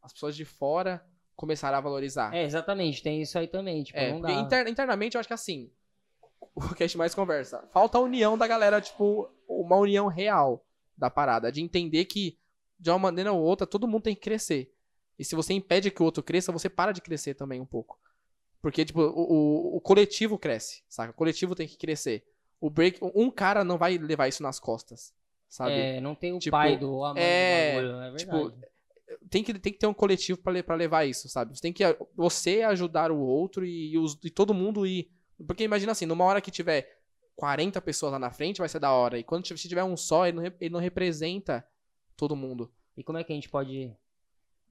as pessoas de fora começaram a valorizar? É, exatamente, tem isso aí também, tipo, É, dá. inter- internamente eu acho que assim, o que a gente mais conversa, falta a união da galera, tipo, uma união real da parada, de entender que de uma maneira ou outra todo mundo tem que crescer. E se você impede que o outro cresça, você para de crescer também um pouco. Porque, tipo, o, o, o coletivo cresce, saca? O coletivo tem que crescer. O break, um cara não vai levar isso nas costas, sabe? É, não tem o Tipo, pai do mãe é, do bagulho, é tipo, tem que, tem que ter um coletivo pra levar isso, sabe? Você tem que você ajudar o outro e, os- e todo mundo ir. Porque imagina assim, numa hora que tiver 40 pessoas lá na frente, vai ser da hora. E quando se tiver um só, ele não, ele não representa todo mundo. E como é que a gente pode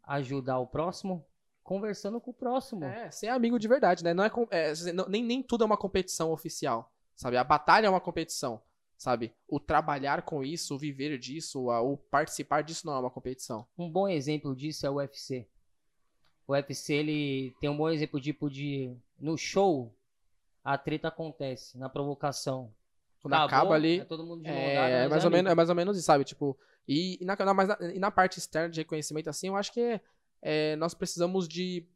ajudar o próximo? Conversando com o próximo. É, ser amigo de verdade, né? Não é, é, não- nem, nem tudo é uma competição oficial, sabe? A batalha é uma competição, sabe? O trabalhar com isso, o viver disso, a- o participar disso não é uma competição. Um bom exemplo disso é o UFC. O UFC, ele tem um bom exemplo, tipo, de... No show, a treta acontece, na provocação. Quando Acabou, acaba ali, É todo mundo de É, é mais ou amigo. menos, é mais ou menos isso, sabe? Tipo, e, e na, na, e na parte externa de reconhecimento, assim, eu acho que é, é, nós precisamos de.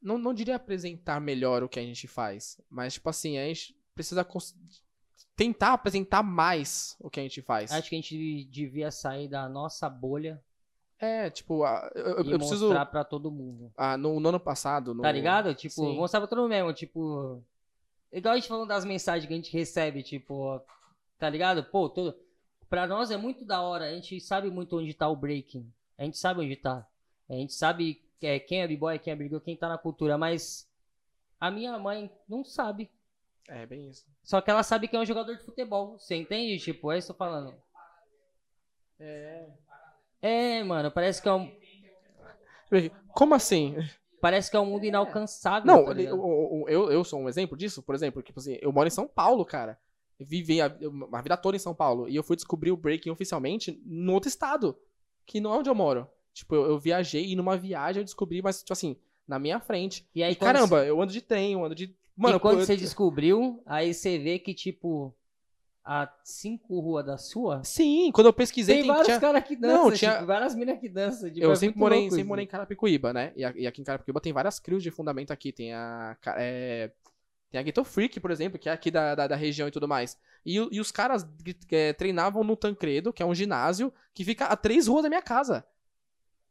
Não, não diria apresentar melhor o que a gente faz, mas, tipo assim, a gente precisa cons- tentar apresentar mais o que a gente faz. Acho que a gente devia sair da nossa bolha É, tipo, eu, eu- eu preciso. mostrar pra todo mundo. ah, no, no ano passado. No, Tá ligado? Tipo, Sim. mostrar pra todo mundo mesmo, tipo... Igual a gente falando das mensagens que a gente recebe, tipo... Tá ligado? Pô, todo... pra nós é muito da hora, a gente sabe muito onde tá o breaking. A gente sabe onde tá. A gente sabe é, quem é b-boy, quem é brigou, quem tá na cultura, mas... A minha mãe não sabe. É, bem isso. Só que ela sabe que é um jogador de futebol. Você entende? Tipo, é isso que eu tô falando. É. É, mano, parece que é um... Como assim? Parece que é um mundo inalcançável. Não, tá eu, eu, eu sou um exemplo disso, por exemplo, tipo assim, eu moro em São Paulo, cara. Vivi a, a vida toda em São Paulo. E eu fui descobrir o breaking oficialmente no outro estado, que não é onde eu moro. Tipo, eu, eu viajei e numa viagem eu descobri, mas, tipo assim, na minha frente. E aí, E, caramba, eu ando de trem, eu ando de. Mano, e quando eu- você descobriu, aí você vê que, tipo, a cinco ruas da sua, Sim, quando eu pesquisei, tem, tem, vários tinha- caras que dançam, Não, tinha- tipo, várias minas que dançam. Tipo, eu é sempre morei, louco sempre morei em Carapicuíba, né? E, aqui em Carapicuíba tem várias crios de fundamento aqui. Tem a. é, tem a Ghetto Freak, por exemplo, que é aqui da, da, da região e tudo mais. E, e os caras é, treinavam no Tancredo, que é um ginásio, que fica a três ruas da minha casa.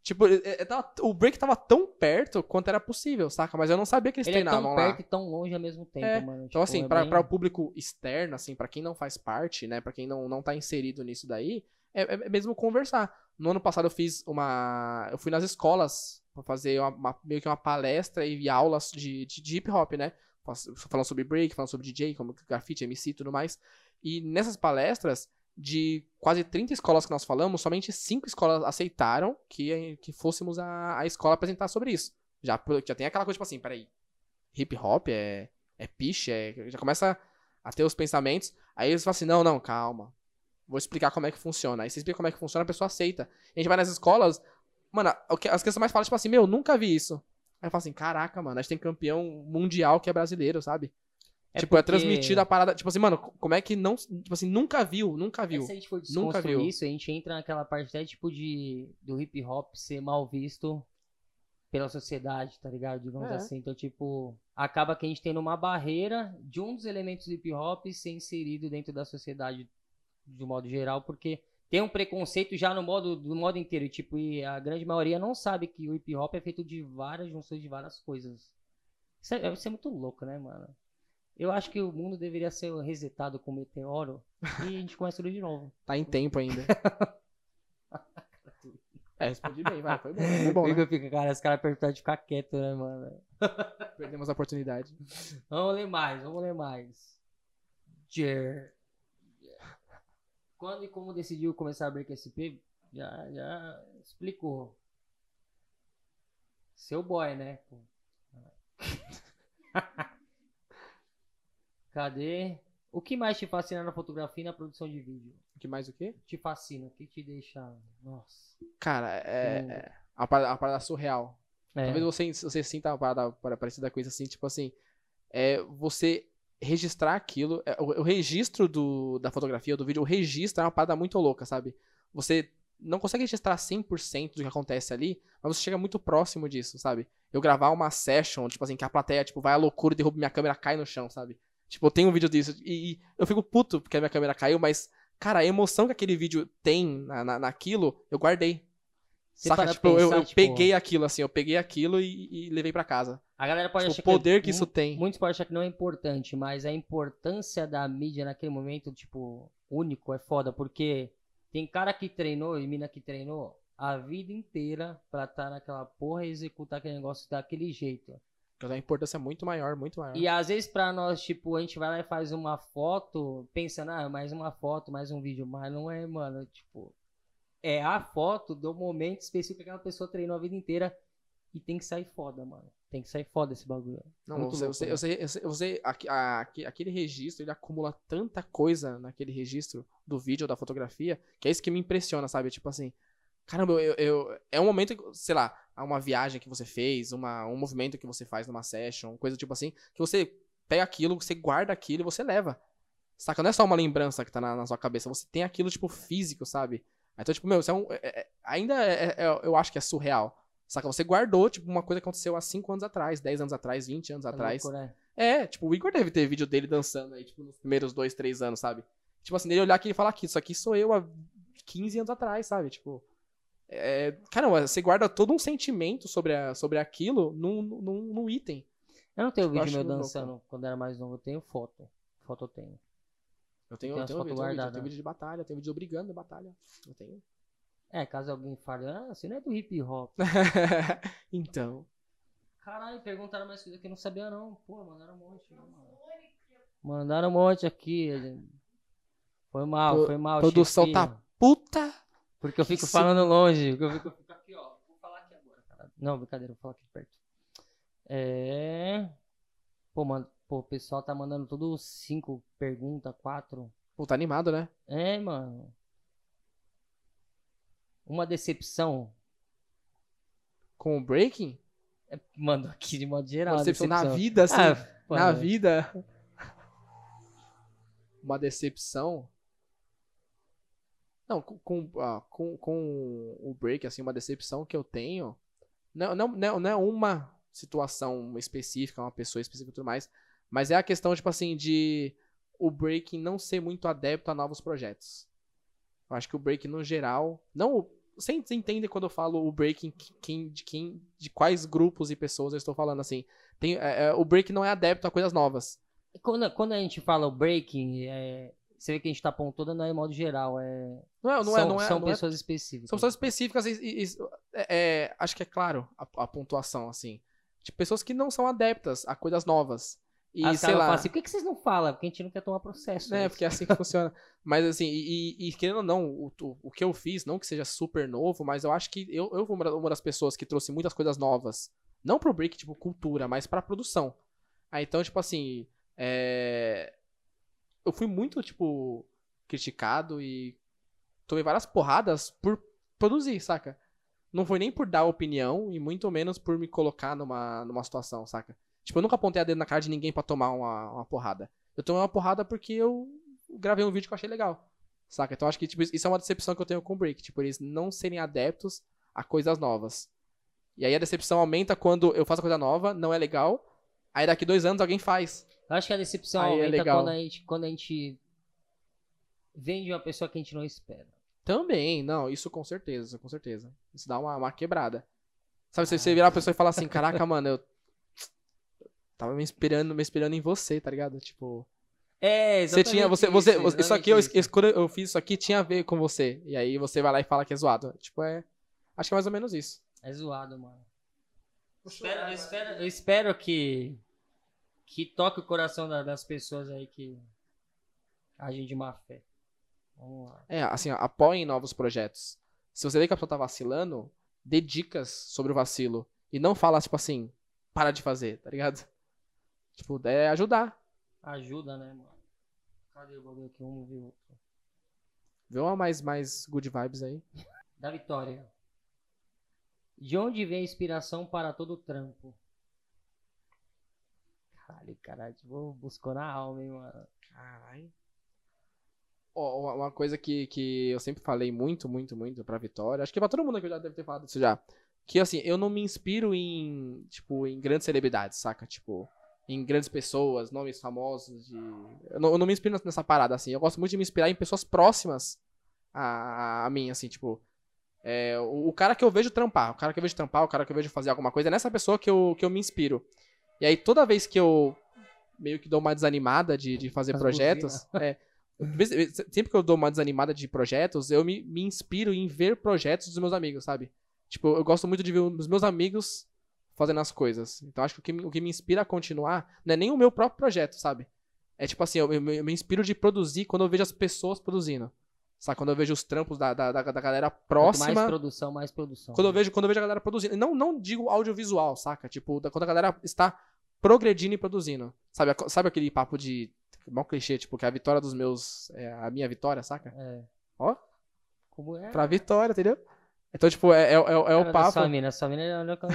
Tipo, é- é- tava- o break tava tão perto quanto era possível, saca? Mas eu não sabia que eles Ele é treinavam tão lá. perto e tão longe ao mesmo tempo, É, mano. Então, Tipo, assim, é pra, bem- pra o público externo, assim, pra quem não faz parte, né, pra quem não, não tá inserido nisso daí, é, é mesmo conversar. No ano passado eu fiz uma. Eu fui nas escolas pra fazer uma, uma- meio que uma palestra e aulas de, de, de hip hop, né? Falando sobre break, falando sobre DJ, como grafite, MC e tudo mais. E nessas palestras, de quase 30 escolas que nós falamos, somente 5 escolas aceitaram que, que fôssemos a, a escola apresentar sobre isso. Já, já tem aquela coisa, tipo assim, peraí, hip hop é, é piche, é, já começa a ter os pensamentos. Aí eles falam assim: não, não, calma. Vou explicar como é que funciona. Aí você explica como é que funciona, a pessoa aceita. A gente vai nas escolas, mano, as crianças mais falam, tipo assim, meu, nunca vi isso. Aí eu falo assim, caraca, mano, a gente tem campeão mundial que é brasileiro, sabe? É tipo, é porque- transmitido a parada. Tipo assim, mano, como é que não. Tipo assim, nunca viu, nunca viu. se a gente for Nunca viu. isso, a gente entra naquela parte até, tipo, de do hip hop ser mal visto pela sociedade, tá ligado? Digamos É. assim. Então, tipo, acaba que a gente tem uma barreira de um dos elementos do hip hop ser inserido dentro da sociedade de um modo geral, porque tem um preconceito já no modo do modo inteiro, tipo, e a grande maioria não sabe que o hip hop é feito de várias junções de várias coisas. Isso é, isso é muito louco, né, mano? Eu acho que o mundo deveria ser resetado com um meteoro e a gente começa tudo de novo. Tá em tempo ainda. é, respondi bem, vai. Foi bom. Foi bom, né? Fica, cara, os caras perguntaram de ficar quieto, né, mano? Perdemos a oportunidade. Vamos ler mais, vamos ler mais. Jer. Quando e como decidiu começar a Break SP? Já, já explicou. Seu boy, né? Cadê? O que mais te fascina na fotografia e na produção de vídeo? O que mais o quê? Te fascina? O que te deixa. Nossa. Cara, é. Hum. é a, parada, parada surreal. É. Talvez você, você sinta uma parada para- parecida com isso assim, tipo assim. É você registrar aquilo. é, o, o registro do, da fotografia, do vídeo, o registro é uma parada muito louca, sabe? Você não consegue registrar 100% do que acontece ali, mas você chega muito próximo disso, sabe? Eu gravar uma session, tipo assim, que a plateia tipo, vai à loucura, derruba minha câmera, cai no chão, sabe? Tipo, eu tenho um vídeo disso e, e eu fico puto porque a minha câmera caiu, mas, cara, a emoção que aquele vídeo tem na, na- naquilo, eu guardei. Saca? para Tipo, eu, pensar, eu tipo, peguei aquilo, assim, eu peguei aquilo e, e levei pra casa. A galera pode Tipo, achar o poder que, é isso tem. Muitos podem achar que não é importante, mas a importância da mídia naquele momento, tipo, único, é foda, porque tem cara que treinou e mina que treinou a vida inteira pra estar naquela porra e executar aquele negócio daquele jeito. A importância é muito maior, muito maior. E às vezes pra nós, tipo, a gente vai lá e faz uma foto, pensando, ah, mais uma foto, mais um vídeo, mas não é, mano, tipo, é a foto do momento específico que aquela pessoa treinou a vida inteira e tem que sair foda, mano. Tem que sair foda esse bagulho. Não, Muito você, louco, você, né? você, você, você- a- aque- aquele registro, ele acumula tanta coisa naquele registro do vídeo ou da fotografia, que é isso que me impressiona, sabe? Tipo assim, caramba, eu, eu- é um momento, sei lá, uma viagem que você fez, uma, um movimento que você faz numa session, coisa tipo assim, que você pega aquilo, você guarda aquilo e você leva. Saca? Não é só uma lembrança que tá na, na sua cabeça, você tem aquilo, tipo, físico, sabe? Então, tipo, meu, isso é um, é- é- ainda é- é- eu acho que é surreal. Saca? Você guardou, tipo, uma coisa que aconteceu há 5 anos atrás, 10 anos atrás, 20 anos É atrás. louco, né? É, tipo, o Igor deve ter vídeo dele dançando aí, tipo, nos primeiros dois, três anos, sabe? Tipo assim, ele olhar aqui e falar aqui, isso aqui sou eu há 15 anos atrás, sabe? Tipo. É, caramba, você guarda todo um sentimento sobre, a, sobre aquilo num, num, num item. Eu não tenho Eu vídeo meu louco. dançando quando era mais novo, eu tenho foto. Foto eu tenho. Eu tenho, eu tenho, eu tenho, vídeo, eu tenho vídeo de batalha, eu tenho vídeo de obrigando a batalha. Eu tenho. É, caso alguém fale, ah, você não é do hip hop. então. Caralho, perguntaram mais coisa que eu não sabia não. Pô, mandaram um monte. né, mano? Mandaram um monte aqui. Foi mal, Pro- foi mal. produção chefinho. tá puta. Porque eu fico Isso. falando longe. porque Eu fico, fico aqui, ó. Vou falar aqui agora, cara. Não, brincadeira, vou falar aqui perto. É. Pô, mano, pô, o pessoal tá mandando tudo cinco perguntas, quatro. Pô, tá animado, né? É, mano. Uma decepção. Com o breaking? É, Mano, aqui de modo geral. Uma uma decepção na decepção. vida, assim. Ah, na mano, vida. Uma decepção. Não, com, com, ah, com, com o break, assim, uma decepção que eu tenho. Não, não, não, não é uma situação específica, uma pessoa específica e tudo mais. Mas é a questão, tipo assim, de o break não ser muito adepto a novos projetos. Eu acho que o break, no geral. Não. o- Você você entende quando eu falo o break quem, de quem. De quais grupos e pessoas eu estou falando, assim. Tem, é, é, o break não é adepto a coisas novas. Quando, quando a gente fala o breaking, é, você vê que a gente tá pontando, não é em modo geral. É, Não é, não são é, não é, são é- pessoas específicas. são pessoas específicas e, e- e- é, é, acho que é claro a, a pontuação, assim. De pessoas que não são adeptas a coisas novas. E, As sei caras lá. assim, por que, que vocês não falam? Porque a gente não quer tomar processo. É, né? porque é assim que funciona. Mas assim, e, e- querendo ou não, o, o, o que eu fiz, não que seja super novo, mas eu acho que eu, eu fui uma da- uma das pessoas que trouxe muitas coisas novas. Não pro break, tipo, cultura, mas pra produção. Aí então, tipo assim, é, eu fui muito, tipo, criticado e tomei várias porradas por produzir, saca? Não foi nem por dar opinião e muito menos por me colocar numa, numa situação, saca? Tipo, eu nunca apontei a dedo na cara de ninguém pra tomar uma, uma porrada. Eu tomei uma porrada porque eu gravei um vídeo que eu achei legal. Saca? Então acho que tipo, isso é uma decepção que eu tenho com o Break. Tipo, eles não serem adeptos a coisas novas. E aí a decepção aumenta quando eu faço coisa nova, não é legal. Aí daqui dois anos alguém faz. Eu acho que a decepção Aí é aumenta legal. quando, a gente, quando a gente vem de uma pessoa que a gente não espera. Também, não, isso com certeza, com certeza. Isso dá uma, uma quebrada. Sabe, se você virar a pessoa e falar assim, caraca, mano, eu tava me esperando, me esperando em você, tá ligado? Tipo, É, você tinha, você, você, isso, isso aqui, eu, exatamente isso, quando eu fiz isso aqui tinha a ver com você. E aí você vai lá e fala que é zoado. Tipo, é, acho que é mais ou menos isso. É zoado, mano. Espero- eu, espero, eu espero que que toque o coração da- das pessoas aí que agem de má fé. Vamos lá. É, assim, ó, apoiem novos projetos. Se você vê que a pessoa tá vacilando, dê dicas sobre o vacilo. E não fala, tipo assim, para de fazer, tá ligado? Tipo, é ajudar. Ajuda, né, mano? Cadê o bagulho aqui? Vamos ver outro. Vê uma mais, mais good vibes aí. Da Vitória. De onde vem a inspiração para todo o trampo? Caralho, caralho, vou buscou na alma, hein, mano. Caralho. Ó, uma- uma coisa que, que eu sempre falei muito, muito, muito pra Vitória. Acho que pra todo mundo aqui já deve ter falado isso já. Que assim, eu não me inspiro em, tipo, em grandes celebridades, saca? Tipo, em grandes pessoas, nomes famosos de. Eu não, eu não me inspiro nessa parada, assim. Eu gosto muito de me inspirar em pessoas próximas a, a mim, assim, tipo. é, o, o cara que eu vejo trampar, o cara que eu vejo trampar, o cara que eu vejo fazer alguma coisa, é nessa pessoa que eu, que eu me inspiro. E aí, toda vez que eu meio que dou uma desanimada de, de fazer projetos, é, sempre que eu dou uma desanimada de projetos, eu me, me inspiro em ver projetos dos meus amigos, sabe? Tipo, eu gosto muito de ver os meus amigos fazendo as coisas. Então acho que o que, me- o que me inspira a continuar não é nem o meu próprio projeto, sabe? É tipo assim, eu, eu me- eu me inspiro de produzir quando eu vejo as pessoas produzindo. Sabe? Quando eu vejo os trampos da, da, da, da galera Quanto próxima. mais produção, mais produção. Quando eu vejo, quando eu vejo a galera produzindo. Não, não digo audiovisual, saca? Tipo, da- quando a galera está progredindo e produzindo. Sabe, sabe aquele papo de. Mó clichê, tipo, que a vitória dos meus. É a minha vitória, saca? É. Ó. Como é? Pra vitória, entendeu? Então, tipo, é, é, é, é o papo. Sua mina, sua mina olha como...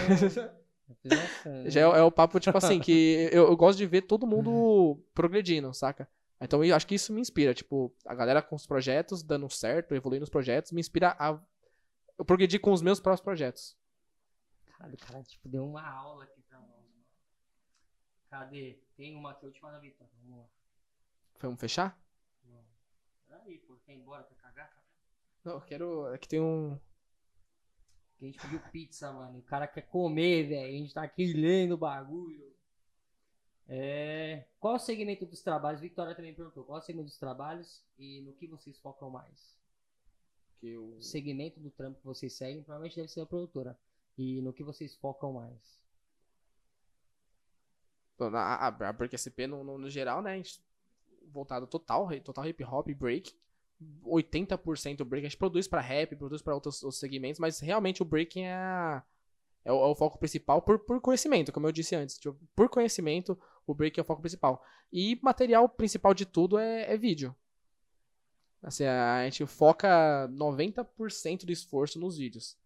Nossa, Já é, é o papo, tipo assim, que eu, eu gosto de ver todo mundo progredindo, saca? Então eu acho que isso me inspira, tipo, a galera com os projetos dando certo, evoluindo os projetos, me inspira a eu progredir com os meus próprios projetos. Caralho, o cara, tipo, deu uma aula aqui pra nós, mano. Cadê? Tem uma aqui, última da Vitória. Vamos lá. Vamos fechar? Vamos. Peraí, pô, quer ir embora pra cagar, cara? Não, eu quero. É que tem um. Porque a gente pediu pizza, mano. e O cara quer comer, velho. A gente tá aqui lendo o bagulho. É... Qual o segmento dos trabalhos? Victoria também perguntou. Qual o segmento dos trabalhos e no que vocês focam mais? Que eu... O segmento do trampo que vocês seguem provavelmente deve ser a produtora. E no que vocês focam mais? A, a, a Break SP no, no, no geral, né? Voltado total, total hip hop, break. 80% break. A gente produz pra rap, produz pra outros, outros segmentos, mas realmente o breaking é, a- é, o, é o foco principal por, por conhecimento, como eu disse antes. Tipo, por conhecimento, o break é o foco principal. E material principal de tudo é, é vídeo. Assim, a gente foca 90% do esforço nos vídeos.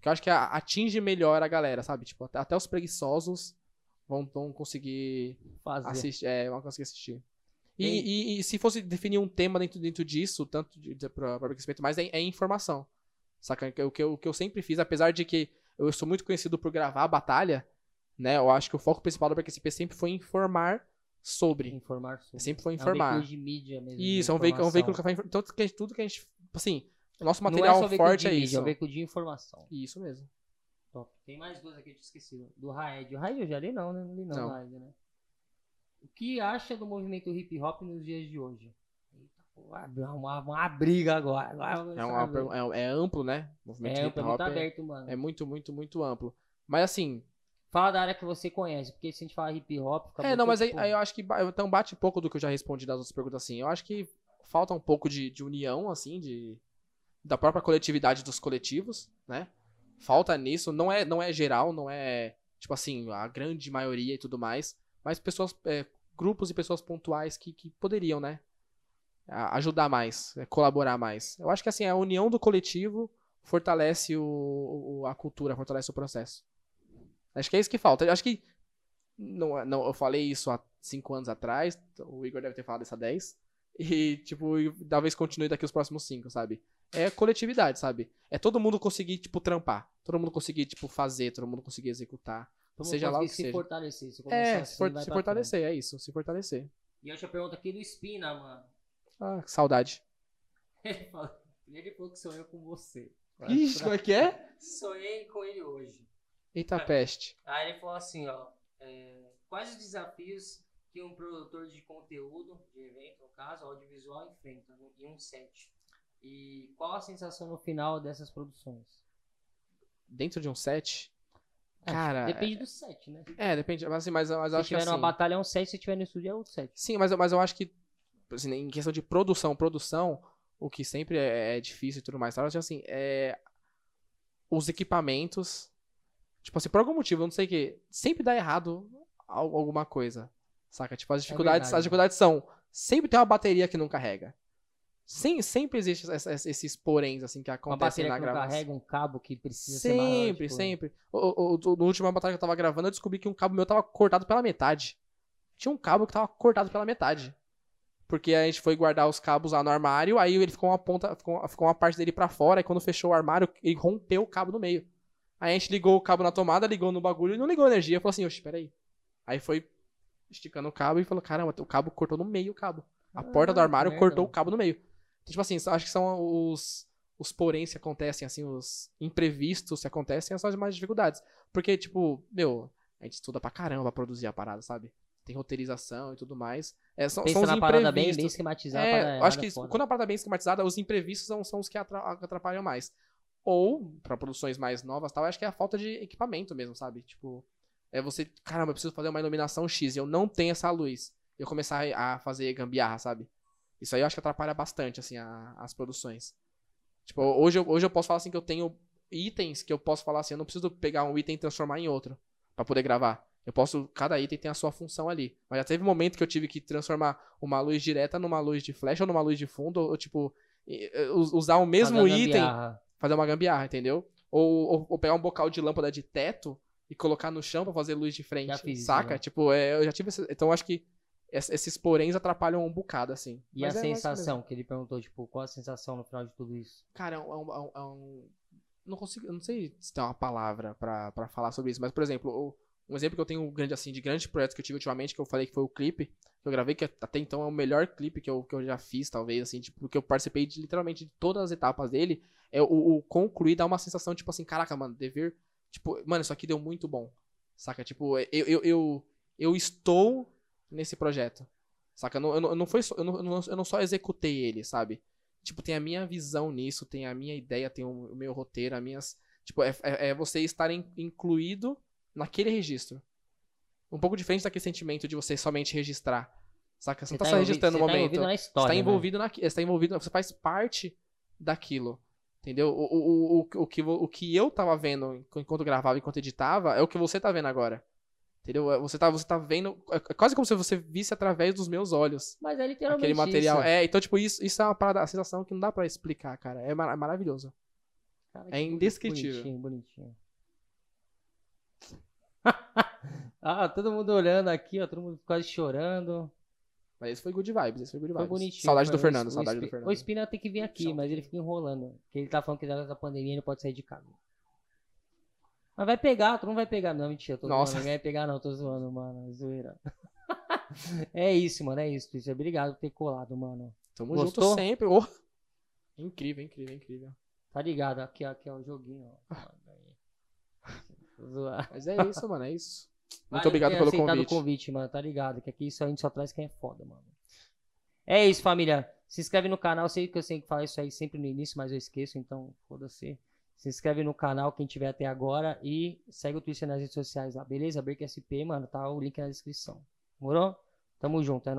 Que eu acho que a- atinge melhor a galera, sabe? Tipo, até, até os preguiçosos vão, vão conseguir Fazer. assistir. É, vão conseguir assistir. E, e- e se fosse definir um tema dentro, dentro disso, tanto de, de, pra crescimento mais, é, é informação. Saca? O que, eu, o que eu sempre fiz, apesar de que eu sou muito conhecido por gravar a batalha, né? Eu acho que o foco principal da BRQSP sempre foi informar sobre. Informar sobre. Sempre foi É um informar. veículo de mídia mesmo. Isso, é um veículo, é um veículo que informação. faz. Então, tudo que, que a gente. Assim, o nosso Não material é forte é mídia, isso. É um veículo de informação. Isso mesmo. Top. Tem mais duas aqui, eu tinha esquecido. Do Raed. O Raed eu já li não, né? Não li não, Não. do Raed, né? O que acha do movimento hip hop nos dias de hoje? Eita, pô, uma, uma briga agora. É, uma é, é amplo, né? O movimento É, hip é muito hop é, aberto, mano. é muito, muito, muito amplo. Mas assim, Fala da área que você conhece, porque se a gente falar hip hop, fica É, muito, não, mas aí, tipo, aí eu acho que então bate pouco do que eu já respondi das outras perguntas assim. Eu acho que falta um pouco de, de união, assim, de da própria coletividade dos coletivos, né? Falta nisso, não é, não é geral, não é tipo assim, a grande maioria e tudo mais, mas pessoas, é, grupos e pessoas pontuais que, que poderiam, né? Ajudar mais, é, colaborar mais. Eu acho que assim, a união do coletivo fortalece o, o- a cultura, fortalece o processo. Acho que é isso que falta. Acho que. Não, não, eu falei isso há cinco anos atrás. O Igor deve ter falado isso há 10. E, tipo, talvez continue daqui os próximos cinco, sabe? É coletividade, sabe? É todo mundo conseguir, tipo, trampar. Todo mundo conseguir, tipo, fazer, todo mundo conseguir executar. Seja lá o que se seja. fortalecer. Se É, assim, se, for- se fortalecer, é isso, se fortalecer. E eu tinha pergunta aqui do Espina, mano. Ah, que saudade. Ele falou, ele falou que sonhou com você. Ixi, como é que é? Sonhei com ele hoje. Eita peste. Aí ele falou assim, ó. é, quais os desafios que um produtor de conteúdo, de evento, no caso, audiovisual, enfrenta no- em um set? E qual a sensação no final dessas produções? Dentro de um set. É, Cara, Depende do set, né? É, depende. Mas, assim, mas, mas eu Se acho que tiver assim. numa batalha é um set, se tiver no estúdio é outro set. Sim, mas, mas eu acho que, assim, em questão de produção, produção, o que sempre é, é difícil e tudo mais, sabe? assim, é os equipamentos, tipo assim, por algum motivo, eu não sei o que, sempre dá errado al- alguma coisa, saca? Tipo, as dificuldades, verdade. as dificuldades são, sempre tem uma bateria que não carrega. Sem, sempre existe essa- esses poréns, assim, que acontecem na gravação. carrega um cabo que precisa ser maior, Sempre, tipo, sempre. O- no último batalha que eu tava gravando, eu descobri que um cabo meu tava cortado pela metade. Tinha um cabo que tava cortado pela metade. Porque a gente foi guardar os cabos lá no armário, aí ele ficou uma ponta, ficou, ficou uma parte dele pra fora, e quando fechou o armário, ele rompeu o cabo no meio. Aí a gente ligou o cabo na tomada, ligou no bagulho e não ligou a energia. Falou assim, oxe, peraí. Aí foi esticando o cabo e falou, caramba, o cabo cortou no meio o cabo. A porta do Ah, armário cortou o cabo no meio. Tipo assim, acho que são os, os poréns que acontecem, assim, os imprevistos que acontecem, são as mais dificuldades. Porque, tipo, meu, a gente estuda pra caramba pra produzir a parada, sabe? Tem roteirização e tudo mais. É, são, Pensa são os na parada bem, bem imprevistos. esquematizada. É, eu acho que é foda. quando a parada é bem esquematizada, os imprevistos são, são os que atra- atrapalham mais. Ou, pra produções mais novas tal, eu acho que é a falta de equipamento mesmo, sabe? Tipo, é você, caramba, eu preciso fazer uma iluminação X e eu não tenho essa luz. E eu começar a fazer gambiarra, sabe? Isso aí eu acho que atrapalha bastante, assim, a- as produções. Tipo, hoje, eu- hoje eu posso falar assim que eu tenho itens que eu posso falar assim, eu não preciso pegar um item e transformar em outro pra poder gravar. Eu posso, cada item tem a sua função ali. Mas já teve momento que eu tive que transformar uma luz direta numa luz de flash ou numa luz de fundo, ou tipo, us- usar o mesmo Fazer item gambiarra. fazer uma gambiarra, entendeu? Ou, ou, ou pegar um bocal de lâmpada de teto e colocar no chão pra fazer luz de frente, Já fiz saca? já. Tipo, é, eu já tive esse, então eu acho que esses poréns atrapalham um bocado, assim. E Mas a é sensação que ele perguntou, tipo, qual a sensação no final de tudo isso? Cara, é um, é um- é um- é Não consigo. Eu não sei se tem uma palavra pra, pra falar sobre isso, mas, por exemplo, um exemplo que eu tenho grande, assim, de grandes projetos que eu tive ultimamente, que eu falei que foi o clipe, que eu gravei, que até então é o melhor clipe que eu, que eu já fiz, talvez, assim, tipo, porque eu participei de literalmente de todas as etapas dele. É o, o concluir dá uma sensação, tipo assim, caraca, mano, dever. Tipo, mano, isso aqui deu muito bom. Saca? Tipo, eu, eu, eu, eu estou nesse projeto. Saca? Eu não, eu não, eu não foi só- eu, não, eu não- eu não só executei ele, sabe? Tipo, tem a minha visão nisso, tem a minha ideia, tem o, o meu roteiro, as minhas. Tipo, é, é, é você estar in- incluído naquele registro. Um pouco diferente daquele sentimento de você somente registrar. Saca? Você, não tá, só envolvido- registrando o você tá momento. envolvido na Você história, tá né? envolvido na, você tá envolvido, você faz parte daquilo. Entendeu? O, o, o, o, o que, o que eu tava vendo enqu- enquanto gravava, enquanto editava, é o que você tá vendo agora. Entendeu? É, Você tá, você tá vendo. É é quase como se você visse através dos meus olhos Mas é literalmente aquele material. isso. É, então, tipo, isso, isso é uma parada, sensação que não dá pra explicar, cara. É mar- maravilhoso. Cara, É boni- indescritível. Bonitinho, bonitinho. ah, todo mundo olhando aqui, ó, todo mundo quase chorando. Mas esse foi good vibes, esse foi good Foi vibes. bonitinho. Saudade foi do o- Fernando, o saudade do Spi- Fernando. O Spina tem que vir aqui, mas ele fica enrolando. Porque ele tá falando que da pandemia ele não pode sair de casa. Mas vai pegar, tu não vai pegar, não, mentira. Tô Nossa. zoando, não vai pegar, não, tô zoando, mano. Zoeira. é isso, mano, é isso, Twitch. Obrigado por ter colado, mano. Tamo Gostou? junto sempre. Oh. Incrível, incrível, incrível. Tá ligado? Aqui, aqui é o joguinho, ó. Mas é isso, mano, é isso. Muito Valeu obrigado pelo convite. o convite, mano. Tá ligado? Que aqui isso a gente só traz quem é foda, mano. É isso, família. Se inscreve no canal. Sei que eu sei que falar isso aí sempre no início, mas eu esqueço, então foda-se. Se inscreve no canal, quem tiver até agora. E segue o Twitter nas redes sociais lá, beleza? BreakSP, mano. Tá o link na descrição. Morou? Tamo junto, é nóis.